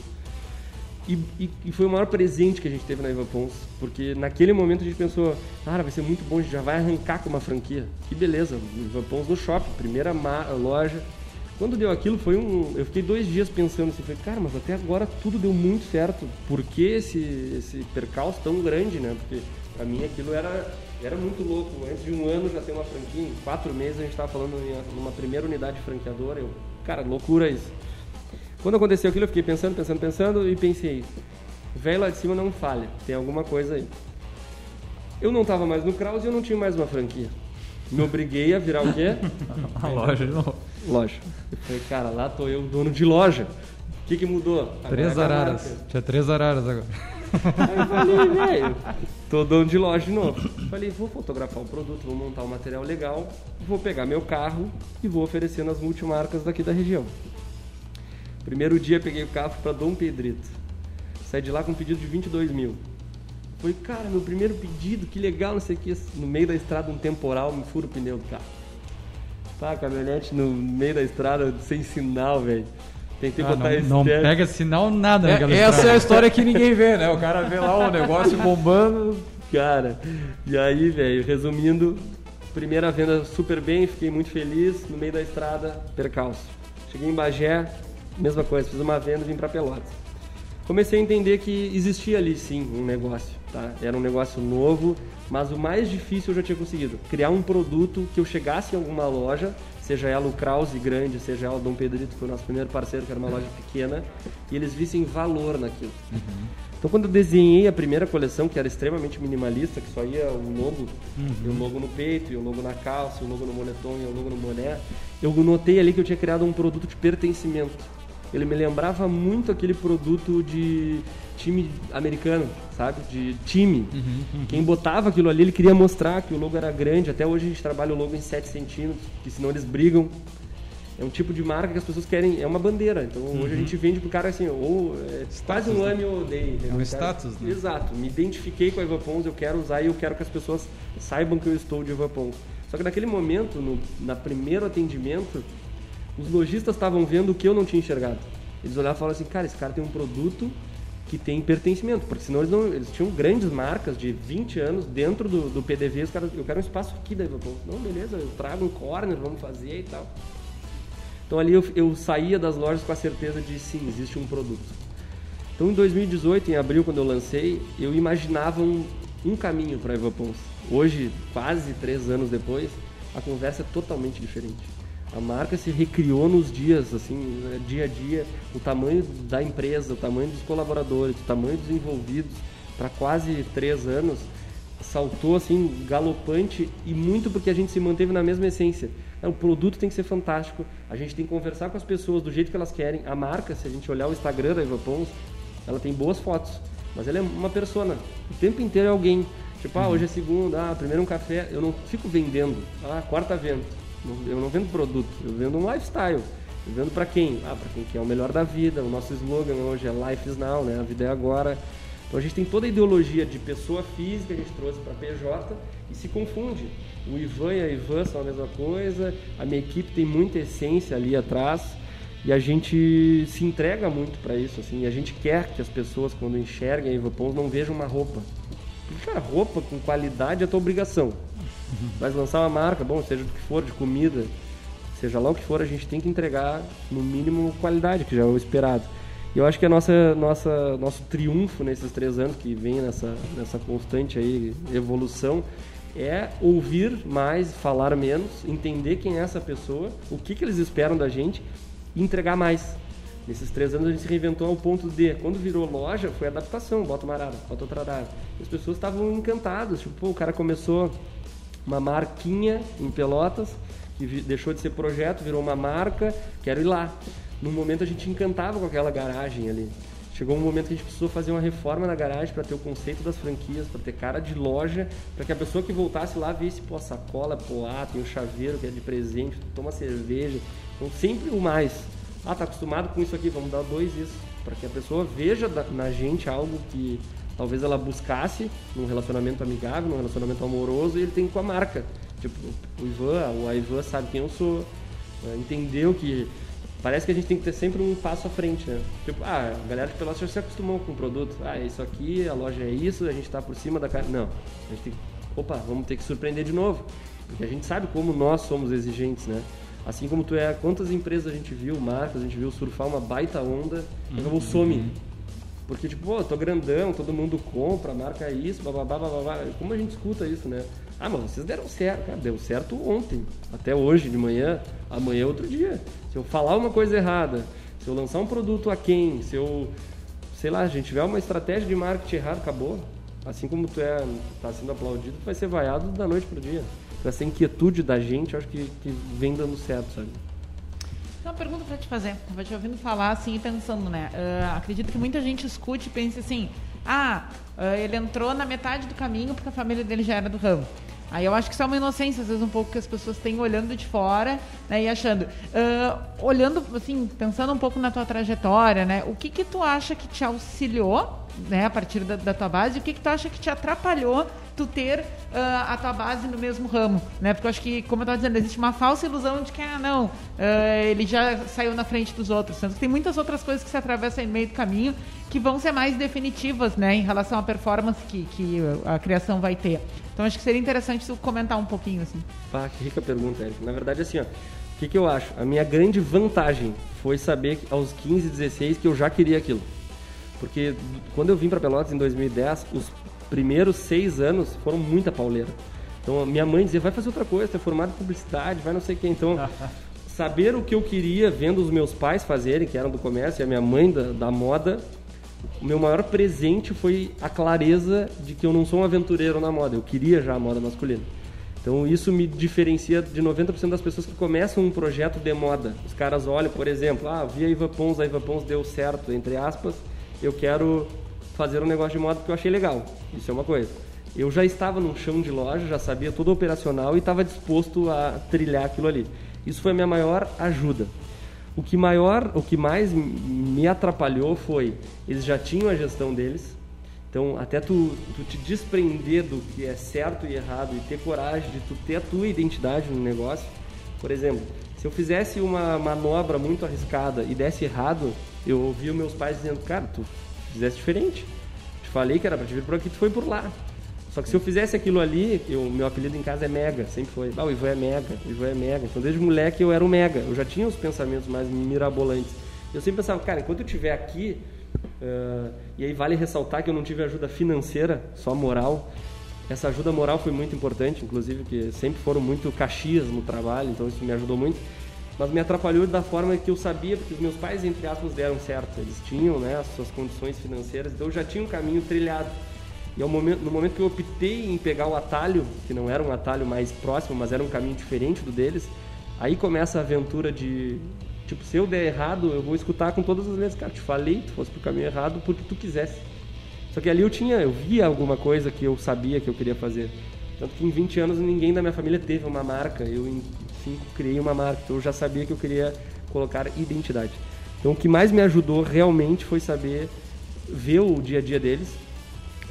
S6: E, e, e, foi o maior presente que a gente teve na Ivan Pons, porque naquele momento a gente pensou, cara, vai ser muito bom, a gente já vai arrancar com uma franquia. Que beleza, Ivan Pons no shopping, primeira loja, quando deu aquilo, foi um. Eu fiquei dois dias pensando assim, falei, cara, mas até agora tudo deu muito certo. Por que esse, esse percalço tão grande, né? Porque pra mim aquilo era, era muito louco. Antes de um ano já ter uma franquia, em quatro meses a gente estava falando em uma primeira unidade franqueadora. Eu, cara, loucura isso. Quando aconteceu aquilo, eu fiquei pensando, pensando, pensando e pensei, velho lá de cima não falha, tem alguma coisa aí. Eu não estava mais no Kraus e eu não tinha mais uma franquia. Me obriguei a virar o quê?
S5: a loja de novo.
S6: Loja. Eu falei, cara, lá tô eu, dono de loja. O que, que mudou?
S5: Três agora é araras. Tinha três araras agora.
S6: Aí eu falei, velho, tô dono de loja de novo. Falei, vou fotografar o produto, vou montar um material legal, vou pegar meu carro e vou oferecer nas multimarcas daqui da região. Primeiro dia peguei o carro para Dom Pedrito. Saí de lá com um pedido de 22 mil. Foi, cara, meu primeiro pedido, que legal, não sei o que. No meio da estrada, um temporal, me fura o pneu do carro. Tá, caminhonete no meio da estrada, sem sinal, velho. Tentei
S5: Ah,
S6: botar
S5: não,
S6: esse
S5: não
S6: teste.
S5: pega sinal nada
S3: É, essa é a
S5: estrada.
S3: história que ninguém vê, né? O cara vê lá o negócio bombando.
S6: Cara, e aí, velho, resumindo, primeira venda super bem, fiquei muito feliz. No meio da estrada, percalço. Cheguei em Bagé, mesma coisa, fiz uma venda e vim pra Pelotas. Comecei a entender que existia ali sim um negócio, tá? Era um negócio novo, mas o mais difícil eu já tinha conseguido. Criar um produto que eu chegasse em alguma loja, seja ela o Krause grande, seja ela o Dom Pedrito, que foi o nosso primeiro parceiro, que era uma loja pequena, e eles vissem valor naquilo. Então, quando eu desenhei a primeira coleção, que era extremamente minimalista, que só ia o logo, e o logo no peito, e o logo na calça, e o logo no moletom, e o logo no boné, eu notei ali que eu tinha criado um produto de pertencimento. Ele me lembrava muito aquele produto de time americano, sabe? De time. Quem botava aquilo ali, ele queria mostrar que o logo era grande. Até hoje a gente trabalha o logo em 7 centímetros, que senão eles brigam. É um tipo de marca que as pessoas querem, é uma bandeira. Então hoje a gente vende pro cara assim, ou é quase um ame ou odeie.
S5: É um status, né?
S6: Exato. Me identifiquei com a Evapons, eu quero usar e eu quero que as pessoas saibam que eu estou de Evapons. Só que naquele momento, no na primeiro atendimento, os lojistas estavam vendo o que eu não tinha enxergado. Eles olhavam e falavam assim, cara, esse cara tem um produto que tem pertencimento, porque senão eles não, eles tinham grandes marcas de 20 anos dentro do, do PDV, os caras, eu quero um espaço aqui da Evapons. Não, beleza, eu trago um corner, vamos fazer e tal. Então ali eu, eu saía das lojas com a certeza de sim, existe um produto. Então em 2018, em abril, quando eu lancei, eu imaginava um, um caminho para a. Hoje, quase três anos depois, a conversa é totalmente diferente. A marca se recriou nos dias, assim, né, dia a dia, o tamanho da empresa, o tamanho dos colaboradores, o tamanho dos envolvidos, para quase três anos, saltou assim galopante e muito porque a gente se manteve na mesma essência. É, O produto tem que ser fantástico, a gente tem que conversar com as pessoas do jeito que elas querem. A marca, se a gente olhar o Instagram da Evapons, ela tem boas fotos, mas ela é uma persona. O tempo inteiro é alguém. Tipo, ah, hoje é segunda, ah, primeiro um café. Eu não fico vendendo. Ah, quarta venda. Eu não vendo produto, eu vendo um lifestyle. Eu vendo para quem? Ah, para quem quer o melhor da vida. O nosso slogan hoje é Life is Now, né? A vida é agora. Então a gente tem toda a ideologia de pessoa física que a gente trouxe para PJ e se confunde. O Ivan e a Ivan são a mesma coisa, a minha equipe tem muita essência ali atrás e a gente se entrega muito para isso. Assim, e a gente quer que as pessoas, quando enxerguem a Ivan Pons, não vejam uma roupa. Porque, cara, roupa com qualidade é tua obrigação. Vai lançar uma marca, bom, seja do que for, de comida, seja lá o que for, a gente tem que entregar no mínimo qualidade, que já é o esperado. E eu acho que a nossa, nossa, nosso triunfo nesses três anos que vem nessa, nessa constante aí evolução é ouvir mais, falar menos, entender quem é essa pessoa, o que, que eles esperam da gente e entregar mais. Nesses três anos a gente se reinventou ao ponto de, quando virou loja, foi adaptação, bota uma arara, bota outra arara. As pessoas estavam encantadas, tipo, pô, o cara começou uma marquinha em Pelotas, que deixou de ser projeto, virou uma marca, quero ir lá. No momento a gente encantava com aquela garagem ali. Chegou um momento que a gente precisou fazer uma reforma na garagem para ter o conceito das franquias, para ter cara de loja, para que a pessoa que voltasse lá visse, pô, a sacola, pô, ah, tem o chaveiro que é de presente, toma cerveja. Então sempre o mais. Ah, tá acostumado com isso aqui, vamos dar dois isso. Para que a pessoa veja na gente algo que talvez ela buscasse num relacionamento amigável, num relacionamento amoroso, e ele tem com a marca. Tipo, o Ivan, a Ivan sabe quem eu sou, né? entendeu que parece que a gente tem que ter sempre um passo à frente, né? Tipo, ah, a galera de Pelotas já se acostumou com o produto. Ah, é isso aqui, a loja é isso, a gente está por cima da cara. Não, a gente tem que, opa, vamos ter que surpreender de novo. Porque a gente sabe como nós somos exigentes, né? Assim como tu é, quantas empresas a gente viu, marcas, a gente viu surfar uma baita onda, e acabou some. Porque, tipo, pô, tô grandão, todo mundo compra, marca isso, bababá, bababá. Como a gente escuta isso, né? Ah, mas vocês deram certo, cara. Deu certo ontem, até hoje de manhã, amanhã é outro dia. Se eu falar uma coisa errada, se eu lançar um produto a quem, se eu, sei lá, a gente tiver uma estratégia de marketing errada, acabou. Assim como tu é, tá sendo aplaudido, tu vai ser vaiado da noite pro dia. Essa inquietude da gente, eu acho que, que vem dando certo, sabe?
S4: Uma pergunta para te fazer. Vou te ouvindo falar assim e pensando, né? Ah, acredito que muita gente escute e pense assim: ah, ah, ele entrou na metade do caminho porque a família dele já era do ramo. Aí eu acho que isso é uma inocência, às vezes, um pouco que as pessoas têm olhando de fora né, e achando. Uh, olhando, assim, pensando um pouco na tua trajetória, né? O que que tu acha que te auxiliou, né, a partir da, da tua base, e o que que tu acha que te atrapalhou tu ter uh, a tua base no mesmo ramo, né? Porque eu acho que, como eu estava dizendo, existe uma falsa ilusão de que, ah, não, uh, ele já saiu na frente dos outros. Tanto que tem muitas outras coisas que se atravessam no meio do caminho que vão ser mais definitivas, né, em relação à performance que, que a criação vai ter. Então acho que seria interessante tu comentar um pouquinho, assim.
S6: Pá, que rica pergunta, Eric. Na verdade, assim, ó, o que, que eu acho? A minha grande vantagem foi saber aos 15, 16 que eu já queria aquilo. Porque quando eu vim para Pelotas em 2010, os primeiros seis anos foram muita pauleira. Então minha mãe dizia, vai fazer outra coisa, você é formado em publicidade, vai não sei o que. Então, saber o que eu queria vendo os meus pais fazerem, que eram do comércio, e a minha mãe da, da moda, o meu maior presente foi a clareza de que eu não sou um aventureiro na moda, eu queria já a moda masculina. Então isso me diferencia de 90% das pessoas que começam um projeto de moda. Os caras olham, por exemplo, ah, vi a Iva Pons, a Iva Pons deu certo, entre aspas, eu quero fazer um negócio de moda porque eu achei legal. Isso é uma coisa. Eu já estava num chão de loja, já sabia tudo operacional e estava disposto a trilhar aquilo ali. Isso foi a minha maior ajuda. O que maior, o que mais me atrapalhou foi eles já tinham a gestão deles. Então, até tu, tu te desprender do que é certo e errado e ter coragem de tu ter a tua identidade no negócio. Por exemplo, se eu fizesse uma manobra muito arriscada e desse errado, eu ouvia meus pais dizendo: "Cara, tu fizesse diferente. Te falei que era para te vir por aqui, tu foi por lá". Só que se eu fizesse aquilo ali, eu, meu apelido em casa é Mega, sempre foi. Ah, o Ivan é Mega, o Ivan é Mega. Então desde moleque eu era o Mega, eu já tinha os pensamentos mais mirabolantes. Eu sempre pensava, cara, enquanto eu estiver aqui, uh, e aí vale ressaltar que eu não tive ajuda financeira, só moral. Essa ajuda moral foi muito importante, inclusive, que sempre foram muito caxias no trabalho, então isso me ajudou muito. Mas me atrapalhou da forma que eu sabia, porque os meus pais, entre aspas, deram certo. Eles tinham né, as suas condições financeiras, então eu já tinha um caminho trilhado. E momento, no momento que eu optei em pegar o atalho, que não era um atalho mais próximo, mas era um caminho diferente do deles, aí começa a aventura de, tipo, se eu der errado, eu vou escutar com todas as vezes, cara, te falei, tu fosse pro caminho errado porque tu quisesse. Só que ali eu tinha, eu via alguma coisa que eu sabia que eu queria fazer. Tanto que em 20 anos ninguém da minha família teve uma marca, eu 5 criei uma marca, então eu já sabia que eu queria colocar identidade. Então o que mais me ajudou realmente foi saber ver o dia a dia deles,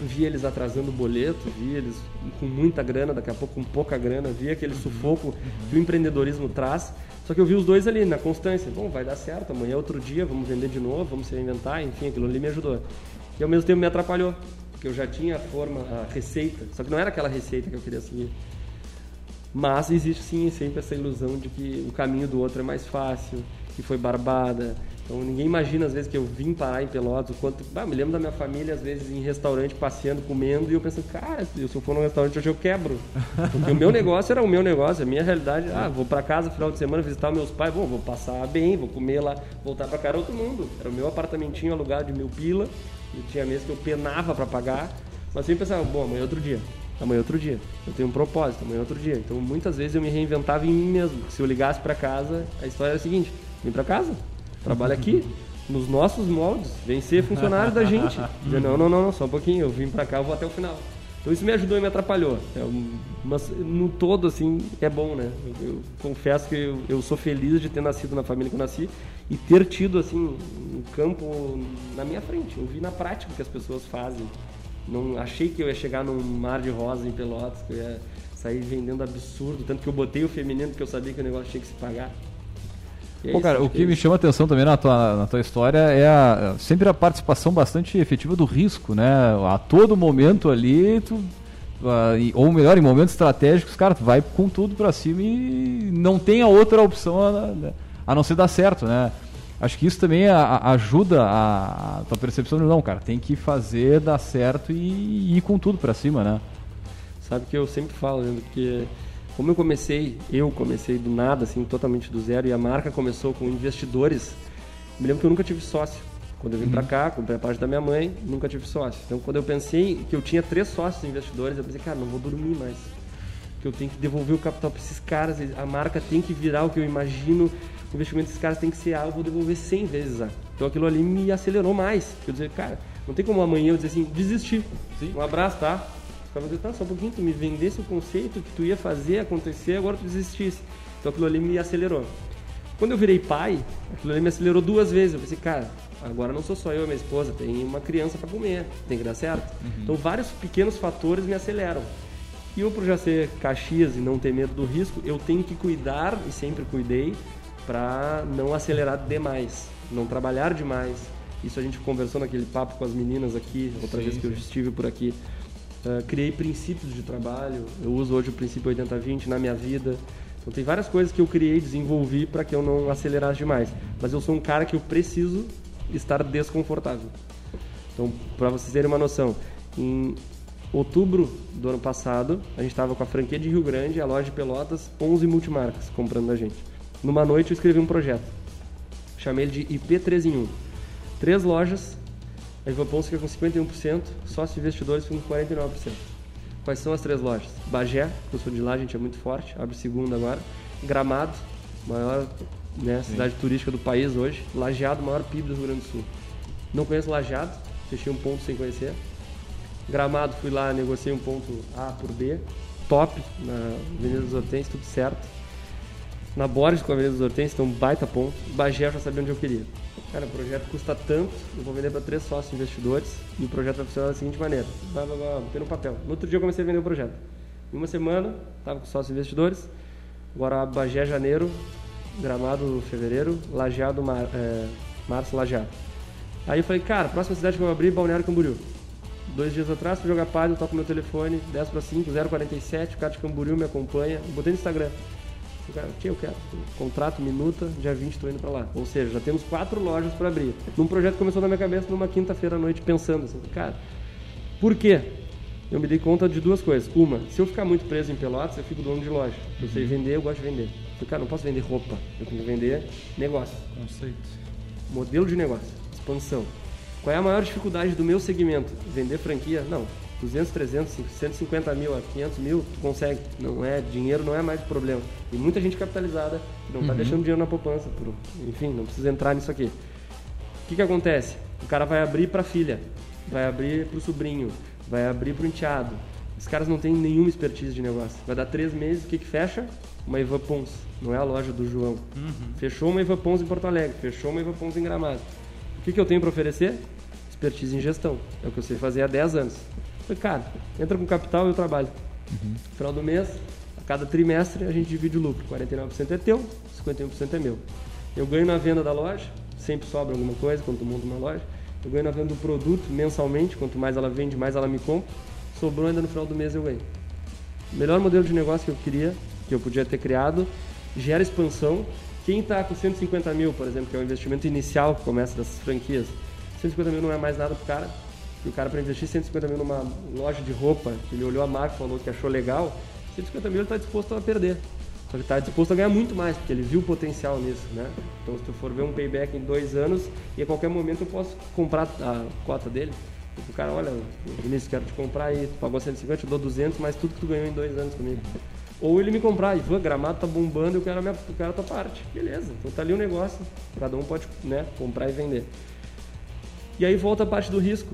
S6: via eles atrasando o boleto, via eles com muita grana, daqui a pouco com pouca grana, via aquele uhum. sufoco uhum. que o empreendedorismo traz. Só que eu vi os dois ali na constância. Bom, vai dar certo, amanhã é outro dia, vamos vender de novo, vamos se reinventar, enfim, aquilo ali me ajudou. E ao mesmo tempo me atrapalhou, porque eu já tinha a forma, a receita, só que não era aquela receita que eu queria seguir. Mas existe sim sempre essa ilusão de que o caminho do outro é mais fácil, que foi barbada, então ninguém imagina às vezes que eu vim parar em Pelotas, o quanto. Ah, me lembro da minha família, às vezes, em restaurante, passeando, comendo, e eu pensando, cara, se eu for num restaurante hoje eu quebro. Porque o meu negócio era o meu negócio, a minha realidade, ah, vou para casa final de semana visitar meus pais, bom, vou passar bem, vou comer lá, voltar para cá era outro mundo. Era o meu apartamentinho alugado de mil pila, e tinha mesmo que eu penava para pagar, mas sempre pensava, bom, amanhã é outro dia. Amanhã é outro dia. Eu tenho um propósito, amanhã é outro dia. Então muitas vezes eu me reinventava em mim mesmo. Se eu ligasse para casa, a história era a seguinte: vim para casa, trabalha aqui, nos nossos moldes, vem ser funcionário da gente. não, não, não, não, só um pouquinho, eu vim para cá, eu vou até o final. Então isso me ajudou e me atrapalhou. É, mas no todo, assim, é bom, né? Eu, eu confesso que eu, eu, sou feliz de ter nascido na família que eu nasci e ter tido, assim, um campo na minha frente. Eu vi na prática o que as pessoas fazem. Não achei que eu ia chegar num mar de rosa em Pelotas, que eu ia sair vendendo absurdo, tanto que eu botei o feminino porque eu sabia que o negócio tinha que se pagar.
S3: É Pô, cara, o que, me chama atenção também na tua, na tua história é a, sempre a participação bastante efetiva do risco, né? A todo momento ali, tu, ou melhor, em momentos estratégicos, cara, tu vai com tudo para cima e não tem a outra opção a, a, não ser dar certo, né? Acho que isso também a, ajuda a, a, tua percepção de não, cara, tem que fazer, dar certo e, e ir com tudo para cima, né?
S6: Sabe que eu sempre falo, né, que como eu comecei, eu comecei do nada, assim, totalmente do zero, e a marca começou com investidores, me lembro que eu nunca tive sócio. Quando eu vim uhum. para cá, comprei a parte da minha mãe, nunca tive sócio. Então, quando eu pensei que eu tinha três sócios investidores, eu pensei, cara, não vou dormir mais. Que eu tenho que devolver o capital para esses caras, a marca tem que virar o que eu imagino, o investimento desses caras tem que ser algo, eu vou devolver 100 vezes. Ah. Então, aquilo ali me acelerou mais. Eu dizer, cara, não tem como amanhã eu dizer assim, desistir. Sim. Um abraço, tá? Os caras vão dizer, tá, só um pouquinho, tu me vendesse o conceito que tu ia fazer acontecer, agora tu desistisse. Então aquilo ali me acelerou. Quando eu virei pai, aquilo ali me acelerou duas vezes. Eu pensei, cara, agora não sou só eu e minha esposa, tem uma criança para comer, tem que dar certo. Uhum. Então vários pequenos fatores me aceleram. E eu, por já ser Caxias e não ter medo do risco, eu tenho que cuidar, e sempre cuidei, para não acelerar demais, não trabalhar demais. Isso a gente conversou naquele papo com as meninas aqui, outra sim, vez que sim. eu estive por aqui. Uh, criei princípios de trabalho, eu uso hoje o princípio 80-20 na minha vida. Então tem várias coisas que eu criei, desenvolvi para que eu não acelerasse demais. Mas eu sou um cara que eu preciso estar desconfortável. Então, para vocês terem uma noção, em outubro do ano passado, a gente estava com a franquia de Rio Grande, a loja de Pelotas, 11 multimarcas comprando da gente. Numa noite eu escrevi um projeto. Chamei ele de IP3 em 1. Três lojas, a Ivapons fica com 51%, sócio investidores ficam com 49%. Quais são as três lojas? Bagé, que eu sou de lá, a gente é muito forte, abre segunda agora. Gramado, maior né, cidade turística do país hoje. Lajeado, maior PIB do Rio Grande do Sul. Não conheço Lajeado, fechei um ponto sem conhecer. Gramado, fui lá, negociei um ponto A por B. Top, na Avenida dos Hortens, tudo certo. Na Borges com a Avenida dos Hortens, então baita ponto. Bagé, eu já sabia onde eu queria. Cara, o projeto custa tanto, eu vou vender para três sócios investidores e o projeto vai funcionar da seguinte maneira: blá, blá, blá, no papel. No outro dia eu comecei a vender o projeto. Em uma semana, estava com sócios investidores, agora Bagé, janeiro, Gramado, fevereiro, Lajeado, mar, é, março, Lajeado. Aí eu falei, cara, próxima cidade que eu vou abrir, Balneário Camboriú. Dois dias atrás, fui jogar pádel, toco meu telefone, 10 para 5, 047, o cara de Camboriú me acompanha, botei no Instagram. O cara, eu quero. Contrato, minuta, dia 20 estou indo para lá. Ou seja, já temos quatro lojas para abrir. Num projeto que começou na minha cabeça numa quinta-feira à noite, pensando assim, cara, por quê? Eu me dei conta de duas coisas. Uma, se eu ficar muito preso em Pelotas, eu fico dono de loja. Eu sei vender, eu gosto de vender. Eu, cara, não posso vender roupa, eu tenho que vender negócio.
S5: Conceito.
S6: Modelo de negócio, expansão. Qual é a maior dificuldade do meu segmento? Vender franquia? Não. 200, 300, 150 mil a 500 mil, tu consegue. Não é, dinheiro não é mais o problema. E muita gente capitalizada que não está uhum. deixando dinheiro na poupança. Por, enfim, não precisa entrar nisso aqui. O que, que acontece? O cara vai abrir para a filha, vai abrir para o sobrinho, vai abrir para o enteado. Os caras não têm nenhuma expertise de negócio. Vai dar três meses, o que, que fecha? Uma Ivan Pons. Não é a loja do João. Uhum. Fechou uma Ivan Pons em Porto Alegre, fechou uma Ivan Pons em Gramado. O que, que eu tenho para oferecer? Expertise em gestão. É o que eu sei fazer há 10 anos. Falei, cara, entra com capital e eu trabalho. Uhum. Final do mês, a cada trimestre a gente divide o lucro. 49% é teu, 51% é meu. Eu ganho na venda da loja, sempre sobra alguma coisa quando tu monta uma loja. Eu ganho na venda do produto mensalmente, quanto mais ela vende, mais ela me compra. Sobrou ainda no final do mês eu ganho. O melhor modelo de negócio que eu queria, que eu podia ter criado, gera expansão. Quem está com 150 mil, por exemplo, que é o investimento inicial que começa dessas franquias, 150 mil não é mais nada para o cara, e o cara para investir 150 mil numa loja de roupa, ele olhou a marca, falou que achou legal, 150 mil ele está disposto a perder. Só que está disposto a ganhar muito mais, porque ele viu o potencial nisso, né? Então se tu for ver um payback em dois anos, e a qualquer momento eu posso comprar a cota dele. O cara, olha, Vinícius, quero te comprar aí, tu pagou 150, eu dou 200, mas tudo que tu ganhou em dois anos comigo. Ou ele me comprar, Ivan, gramado tá bombando, eu quero a, minha, eu quero a tua parte. Beleza, então tá ali o negócio, cada um pode né, comprar e vender. E aí volta a parte do risco.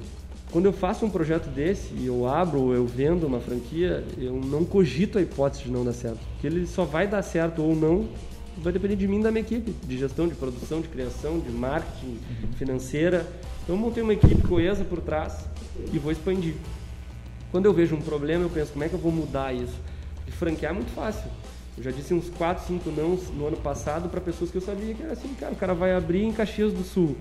S6: Quando eu faço um projeto desse e eu abro ou eu vendo uma franquia, eu não cogito a hipótese de não dar certo. Porque ele só vai dar certo ou não vai depender de mim e da minha equipe, de gestão, de produção, de criação, de marketing, financeira. Então eu montei uma equipe coesa por trás e vou expandir. Quando eu vejo um problema, eu penso, como é que eu vou mudar isso? De franquear é muito fácil. Eu já disse uns 4, 5 não no ano passado para pessoas que eu sabia que era assim, cara, o cara vai abrir em Caxias do Sul.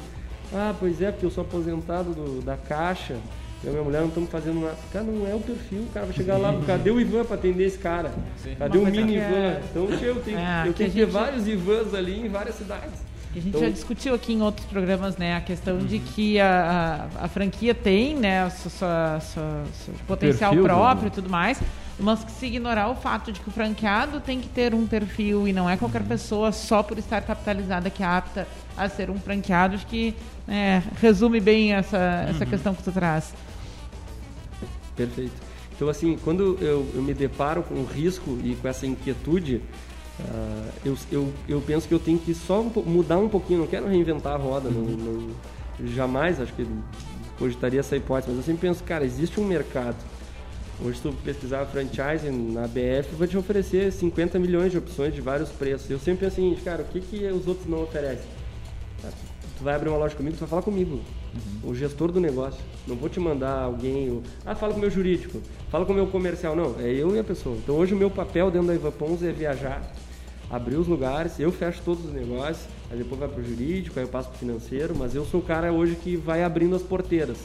S6: Ah, pois é, porque eu sou aposentado do, da Caixa. Eu e minha mulher não estamos fazendo nada. Cara, não é o perfil. O cara vai chegar lá, cadê o Ivan para atender esse cara? Sim. Cadê o mini Ivan? É... Então eu tenho, é, eu tenho que, ter vários Ivans ali em várias cidades.
S4: A gente então... já discutiu aqui em outros programas, né, a questão uhum. de que a, a, a, franquia tem, né, sua, sua, sua, seu potencial perfil, próprio e tudo mais, mas que se ignorar o fato de que o franqueado tem que ter um perfil e não é qualquer uhum. pessoa só por estar capitalizada que é apta a ser um franqueado, acho que é, resume bem essa, essa uhum. questão que tu traz.
S6: Perfeito. Então, assim, quando eu, eu me deparo com o risco e com essa inquietude, uh, eu, eu, eu penso que eu tenho que só mudar um pouquinho, não quero reinventar a roda, uhum. não, não, jamais acho que cogitaria essa hipótese, mas eu sempre penso, cara, existe um mercado Hoje, se tu pesquisar franchise na BF, vai te oferecer 50 milhões de opções de vários preços. Eu sempre penso assim, cara, o que, que os outros não oferecem? Tu vai abrir uma loja comigo, tu vai falar comigo,
S3: Uhum.
S6: o gestor do negócio. Não vou te mandar alguém, o- ah, fala com o meu jurídico, fala com o meu comercial. Não, é eu e a pessoa. Então hoje o meu papel dentro da Ivan Pons é viajar, abrir os lugares, eu fecho todos os negócios, aí depois vai pro jurídico, aí eu passo pro financeiro, mas eu sou o cara hoje que vai abrindo as porteiras.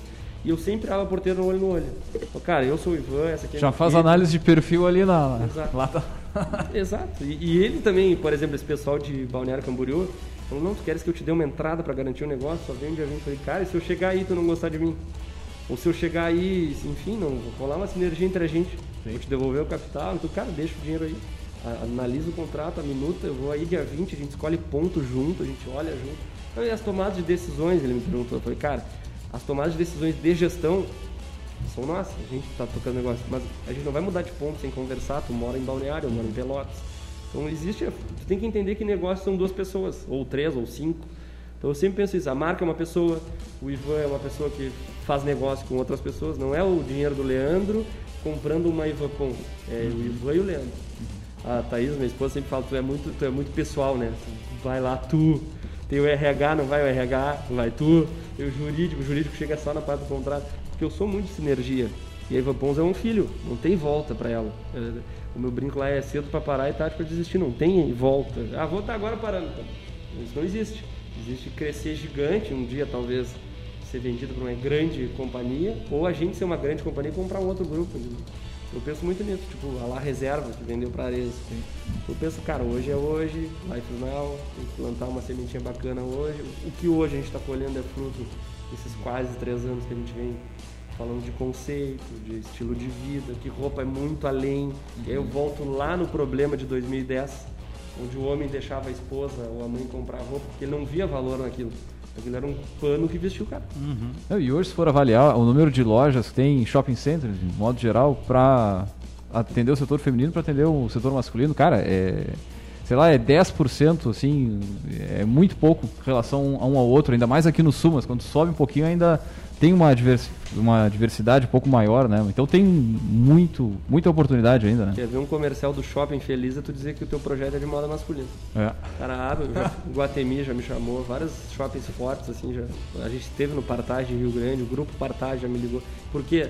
S6: E eu sempre abro a porteira no olho no olho. Ô, Cara, eu sou o Ivan, essa aqui é
S3: Já faz
S6: filha.
S3: análise de perfil ali na.
S6: Exato.
S3: Lá tá.
S6: Exato. E, e ele também, por exemplo, esse pessoal de Balneário Camboriú, falou, não, tu queres que eu te dê uma entrada para garantir o negócio? Só vem um dia 20. Eu falei, cara, e se eu chegar aí tu não gostar de mim? Ou se eu chegar aí, enfim, não rolar uma sinergia entre a gente, vou te devolver o capital, então, cara, deixa o dinheiro aí. Analisa o contrato, a minuta, eu vou aí dia 20, a gente escolhe ponto junto, a gente olha junto. Então, e as tomadas de decisões, ele me perguntou, eu falei, cara, as tomadas de decisões de gestão são nossas, a gente está tocando negócio, mas a gente não vai mudar de ponto sem conversar, tu mora em Balneário, eu moro em Pelotas. Então existe, tu tem que entender que negócios são duas pessoas, ou três, ou cinco. Então eu sempre penso isso, a marca é uma pessoa, o Ivan é uma pessoa que faz negócio com outras pessoas, não é o dinheiro do Leandro comprando uma Ivan Pon, é o Ivan e o Leandro. A Thaís, minha esposa, sempre fala, tu é muito, tu é muito pessoal, né? Vai lá tu, tem o RH, não vai o RH, vai tu, tem o jurídico, o jurídico chega só na parte do contrato, porque eu sou muito de sinergia. E a Ivan Pons é um filho, não tem volta para ela. É, O meu brinco lá é cedo para parar e tarde para desistir, não tem volta. Ah, vou estar agora parando. Então, Isso não existe. Existe crescer gigante, um dia talvez ser vendido para uma grande companhia, ou a gente ser uma grande companhia e comprar um outro grupo. Eu penso muito nisso, tipo, a lá reserva que vendeu para Ares. Eu penso, cara, hoje é hoje, life now, tem que plantar uma sementinha bacana hoje. O que hoje a gente está colhendo é fruto desses quase três anos que a gente vem falando de conceito, de estilo de vida, que roupa é muito além. E aí eu volto lá no problema de 2010, onde o homem deixava a esposa ou a mãe comprar roupa porque ele não via valor naquilo. Aquilo era um pano que vestia o cara.
S3: Não, E hoje, se for avaliar o número de lojas que tem em shopping centers, de modo geral, para atender o setor feminino, para atender o setor masculino, cara, é. Sei lá, é 10%, assim, é muito pouco em relação a um ao outro, ainda mais aqui no sul, mas quando sobe um pouquinho ainda tem uma, diversi uma diversidade um pouco maior, né? Então tem muito, muita oportunidade ainda, né?
S6: Quer ver um comercial do shopping feliz é tu dizer que o teu projeto é de moda masculina.
S3: É.
S6: Cara, abre, já, Guatemi já me chamou, vários shoppings fortes, assim, já. A gente esteve no Partage Rio Grande, o grupo Partage já me ligou. Por quê?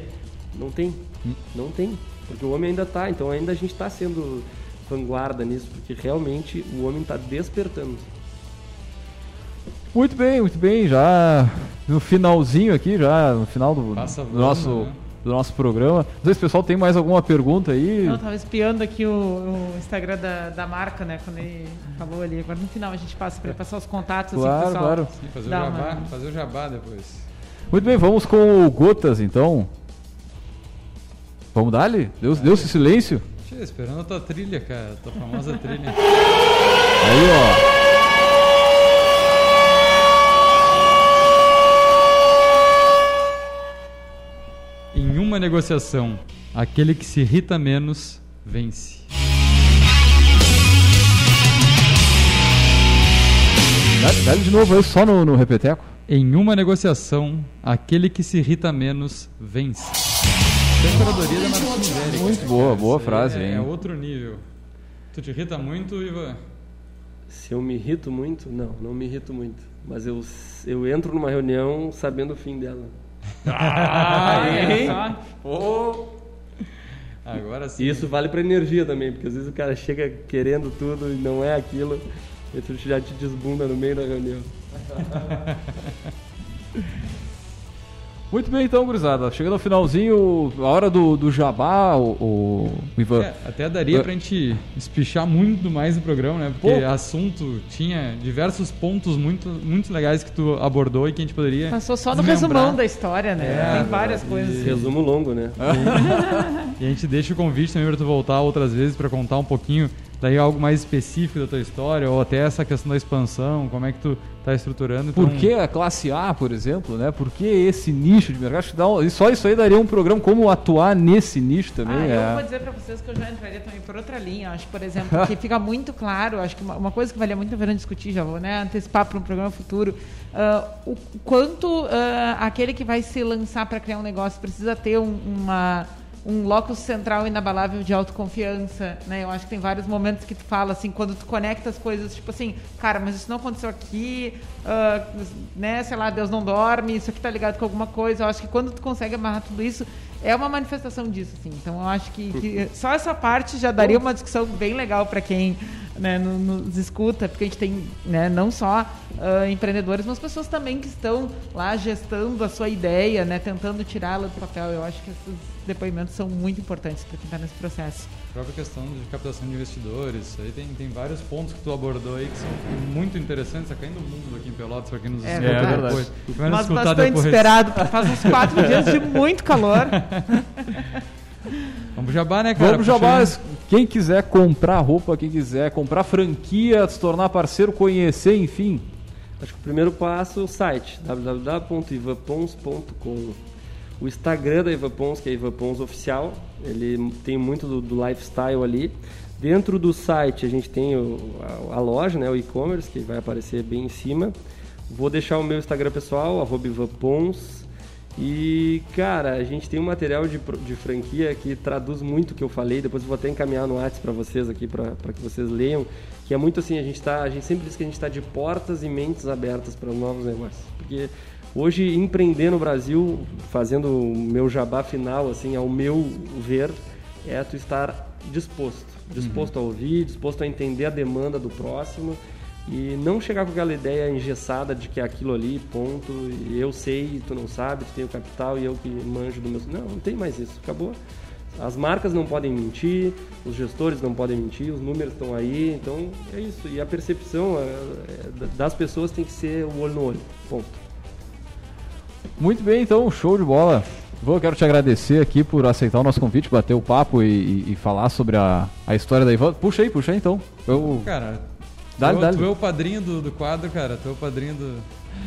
S6: Não tem. Não tem. Porque o homem ainda tá, então ainda a gente está sendo vanguarda nisso, porque realmente o homem está despertando.
S3: Muito bem, muito bem. Já no finalzinho aqui, já no final do,
S5: Passa
S3: do nosso,
S5: né?
S3: do nosso programa. Não sei se o pessoal tem mais alguma pergunta aí.
S4: Eu tava espiando aqui o, o Instagram da, da marca, né? Quando ele falou ali. Agora no final a gente passa para passar os contatos. assim,
S3: Claro,
S4: pessoal
S3: claro.
S5: Sim, fazer o jabá,
S4: uma-
S5: fazer o jabá depois.
S3: Muito bem, vamos com o Gotas então. Vamos dar-lhe? Deu- Deu-se silêncio?
S5: Tchê, esperando a tua trilha, cara, a tua famosa trilha.
S3: Aí, ó.
S5: Em uma negociação, aquele que se irrita menos vence.
S3: Dá- Dá-lhe de novo aí, só no, no repeteco.
S5: Em uma negociação, aquele que se irrita menos vence. Temperadoria da Martins.
S3: Muito boa, boa
S5: Isso
S3: frase,
S5: é,
S3: hein?
S5: é outro nível. Tu te irrita muito, Ivan?
S6: Se eu me irrito muito, não, não me irrito muito. Mas eu, eu entro numa reunião sabendo o fim dela.
S4: Ah, olha só.
S5: Agora sim.
S6: E isso vale pra energia também, porque às vezes o cara chega querendo tudo e não é aquilo, e tu já te desbunda no meio da reunião.
S3: Muito bem então, gurizada. Chegando ao finalzinho, a hora do, do jabá, o, o Ivan.
S5: É, até daria pra gente espichar muito mais no programa, né? Porque assunto tinha diversos pontos muito, muito legais que tu abordou e que a gente poderia.
S4: Passou só no
S5: desmembrar.
S4: resumão da história, né?
S5: É,
S4: Tem várias coisas.
S6: Resumo longo, né?
S5: E a gente deixa o convite também pra tu voltar outras vezes pra contar um pouquinho daí algo mais específico da tua história, ou até essa questão da expansão, como é que tu tá estruturando.
S3: Por
S5: Então,
S3: que a classe A, por exemplo, né? Por que esse nicho de mercado? Acho que dá um- e só isso aí daria um programa como atuar nesse nicho também.
S4: Ah,
S3: é.
S4: eu vou dizer para vocês que eu já entraria também por outra linha. Acho, por exemplo, que fica muito claro. Acho que uma, uma coisa que valia muito a pena discutir, já vou né, antecipar para um programa futuro, ah, o quanto ah, aquele que vai se lançar para criar um negócio precisa ter um- uma um locus central inabalável de autoconfiança, né? Eu acho que tem vários momentos que tu fala assim, quando tu conecta as coisas, tipo assim, cara, mas isso não aconteceu aqui, uh, né? Sei lá, Deus não dorme, isso aqui tá ligado com alguma coisa. Eu acho que quando tu consegue amarrar tudo isso, é uma manifestação disso, assim. Então eu acho que, que só essa parte já daria uma discussão bem legal para quem né, nos escuta, porque a gente tem né, não só uh, empreendedores, mas pessoas também que estão lá gestando a sua ideia, né, tentando tirá-la do papel. Eu acho que esses depoimentos são muito importantes para quem está nesse processo.
S5: A própria questão de captação de investidores, aí tem, tem vários pontos que tu abordou aí que são muito interessantes, acaindo o mundo aqui em Pelotas, para quem nos
S4: é
S5: escuta
S4: verdade.
S5: depois.
S4: Mas bastante depois. esperado, faz uns quatro dias de muito calor.
S5: Vamos jabá, né, cara?
S3: Vamos jabá. Quem quiser comprar roupa, quem quiser comprar franquia, se tornar parceiro, conhecer, enfim.
S6: Acho que o primeiro passo é o site, www.ivapons.com. O Instagram da Ivapons, que é Ivapons Oficial, ele tem muito do, do lifestyle ali. Dentro do site a gente tem o, a, a, loja, né, o e-commerce, que vai aparecer bem em cima. Vou deixar o meu Instagram pessoal, arroba Ivapons, e, cara, a gente tem um material de, de franquia que traduz muito o que eu falei. Depois eu vou até encaminhar no WhatsApp para vocês aqui, para que vocês leiam. Que é muito assim, a gente, tá, a gente sempre diz que a gente está de portas e mentes abertas para novos negócios. Porque hoje, empreender no Brasil, fazendo o meu jabá final, assim, ao meu ver, é tu estar disposto. Disposto uhum. a ouvir, disposto a entender a demanda do próximo e não chegar com aquela ideia engessada de que é aquilo ali, ponto, e eu sei, tu não sabe, tu tem o capital e eu que manjo do meu. Não, não tem mais isso, acabou. As marcas não podem mentir, os gestores não podem mentir, os números estão aí, então é isso. E a percepção é, é, das pessoas tem que ser o olho no olho, ponto.
S3: Muito bem, então, show de bola. Vou, quero te agradecer aqui por aceitar o nosso convite, bater o papo e, e, e falar sobre a, a história da Ivan. Puxa aí, puxa aí então.
S5: Eu... Cara, Dá, tu, dá, tu é o padrinho do, do, quadro, cara. Tu é o padrinho do.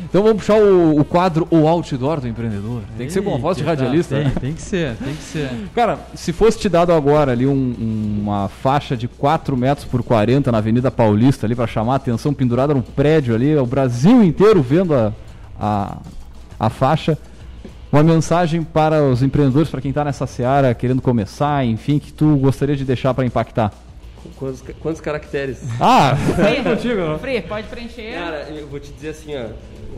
S3: Então vamos puxar o, o quadro O Outdoor do Empreendedor. Tem que ser com a voz de radialista.
S5: Tem, né? tem que ser, tem que ser.
S3: Cara, se fosse te dado agora ali um, uma faixa de 4 metros por 40 na Avenida Paulista ali para chamar a atenção, pendurada num prédio ali, o Brasil inteiro vendo a, a, a faixa. Uma mensagem para os empreendedores, para quem está nessa seara querendo começar, enfim, que tu gostaria de deixar para impactar.
S6: Quantos, quantos caracteres?
S3: Ah,
S4: Free, contigo. Free, pode preencher.
S6: Cara, eu vou te dizer assim, ó,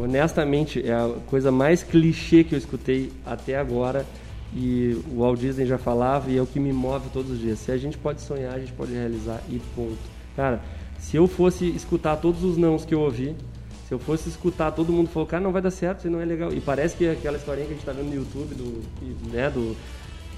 S6: honestamente, é a coisa mais clichê que eu escutei até agora. E o Walt Disney já falava e é o que me move todos os dias. Se a gente pode sonhar, a gente pode realizar e ponto. Cara, se eu fosse escutar todos os nãos que eu ouvi, se eu fosse escutar todo mundo falou, cara, não vai dar certo, isso não é legal. E parece que aquela historinha que a gente tá vendo no YouTube, do, né, do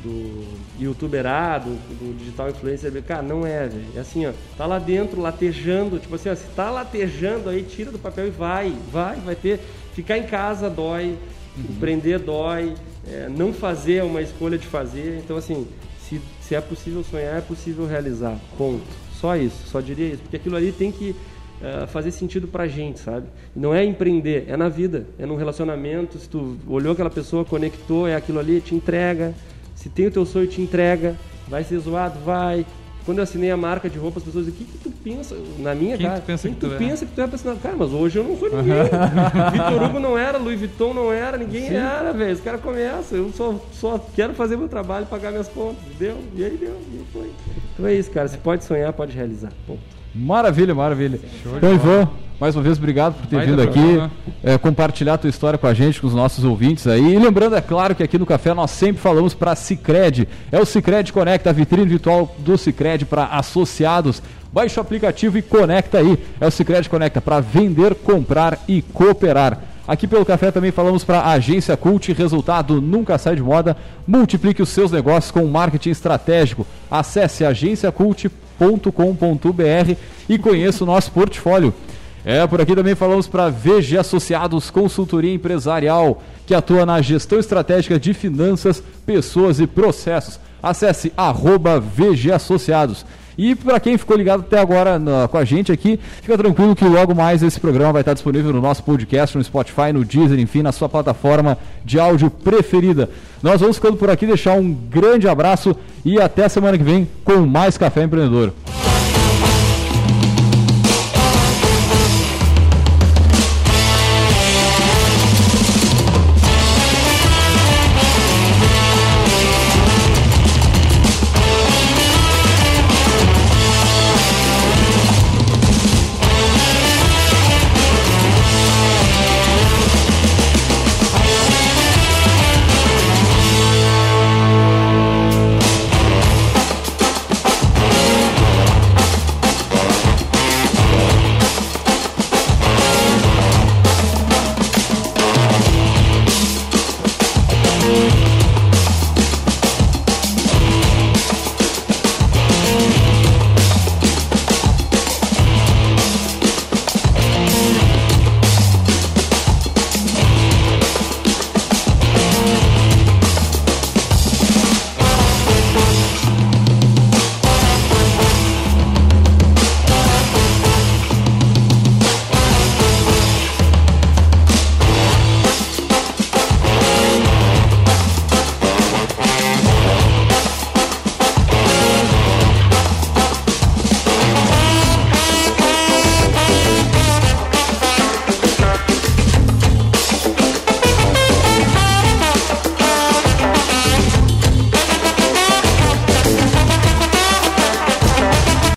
S6: do youtuberado, do digital influencer, cara, não é, velho. É assim, ó, tá lá dentro, latejando, tipo assim, ó, se tá latejando aí, tira do papel e vai, vai, vai ter. Ficar em casa dói, uhum. empreender dói, é, não fazer é uma escolha de fazer. Então, assim, se, se é possível sonhar, é possível realizar. Ponto. Só isso, só diria isso. Porque aquilo ali tem que uh, fazer sentido pra gente, sabe? Não é empreender, é na vida, é no relacionamento. Se tu olhou aquela pessoa, conectou, é aquilo ali, te entrega. Se tem o teu sonho, te entrega. Vai ser zoado? Vai. Quando eu assinei a marca de roupa, as pessoas dizem, o que, que tu pensa? Na minha
S5: quem
S6: cara,
S5: tu pensa
S6: quem
S5: que
S6: tu,
S5: tu é?
S6: pensa que tu é pra Cara, mas hoje eu não sou ninguém. Vitor Hugo não era, Louis Vuitton não era, ninguém Sim. era, velho. Os caras começam. Eu só, só quero fazer meu trabalho, pagar minhas contas. Deu? E aí deu. E foi. Então é isso, cara. Se pode sonhar, pode realizar. Ponto.
S3: Maravilha, maravilha. Então, Ivan, mais uma vez, obrigado por ter Vai vindo aqui, é, compartilhar a tua história com a gente, com os nossos ouvintes aí. E lembrando, é claro, que aqui no Café nós sempre falamos para a Cicred. É o Cicred Conecta, a vitrine virtual do Cicred para associados. Baixe o aplicativo e conecta aí. É o Cicred Conecta para vender, comprar e cooperar. Aqui pelo café também falamos para a agência Cult, resultado nunca sai de moda. Multiplique os seus negócios com marketing estratégico. Acesse agenciacult.com com.br e conheça o nosso portfólio. É, por aqui também falamos para VG Associados Consultoria Empresarial, que atua na gestão estratégica de finanças, pessoas e processos. Acesse arroba VG Associados. E para quem ficou ligado até agora na, com a gente aqui, fica tranquilo que logo mais esse programa vai estar disponível no nosso podcast, no Spotify, no Deezer, enfim, na sua plataforma de áudio preferida. Nós vamos ficando por aqui, deixar um grande abraço e até semana que vem com mais Café Empreendedor.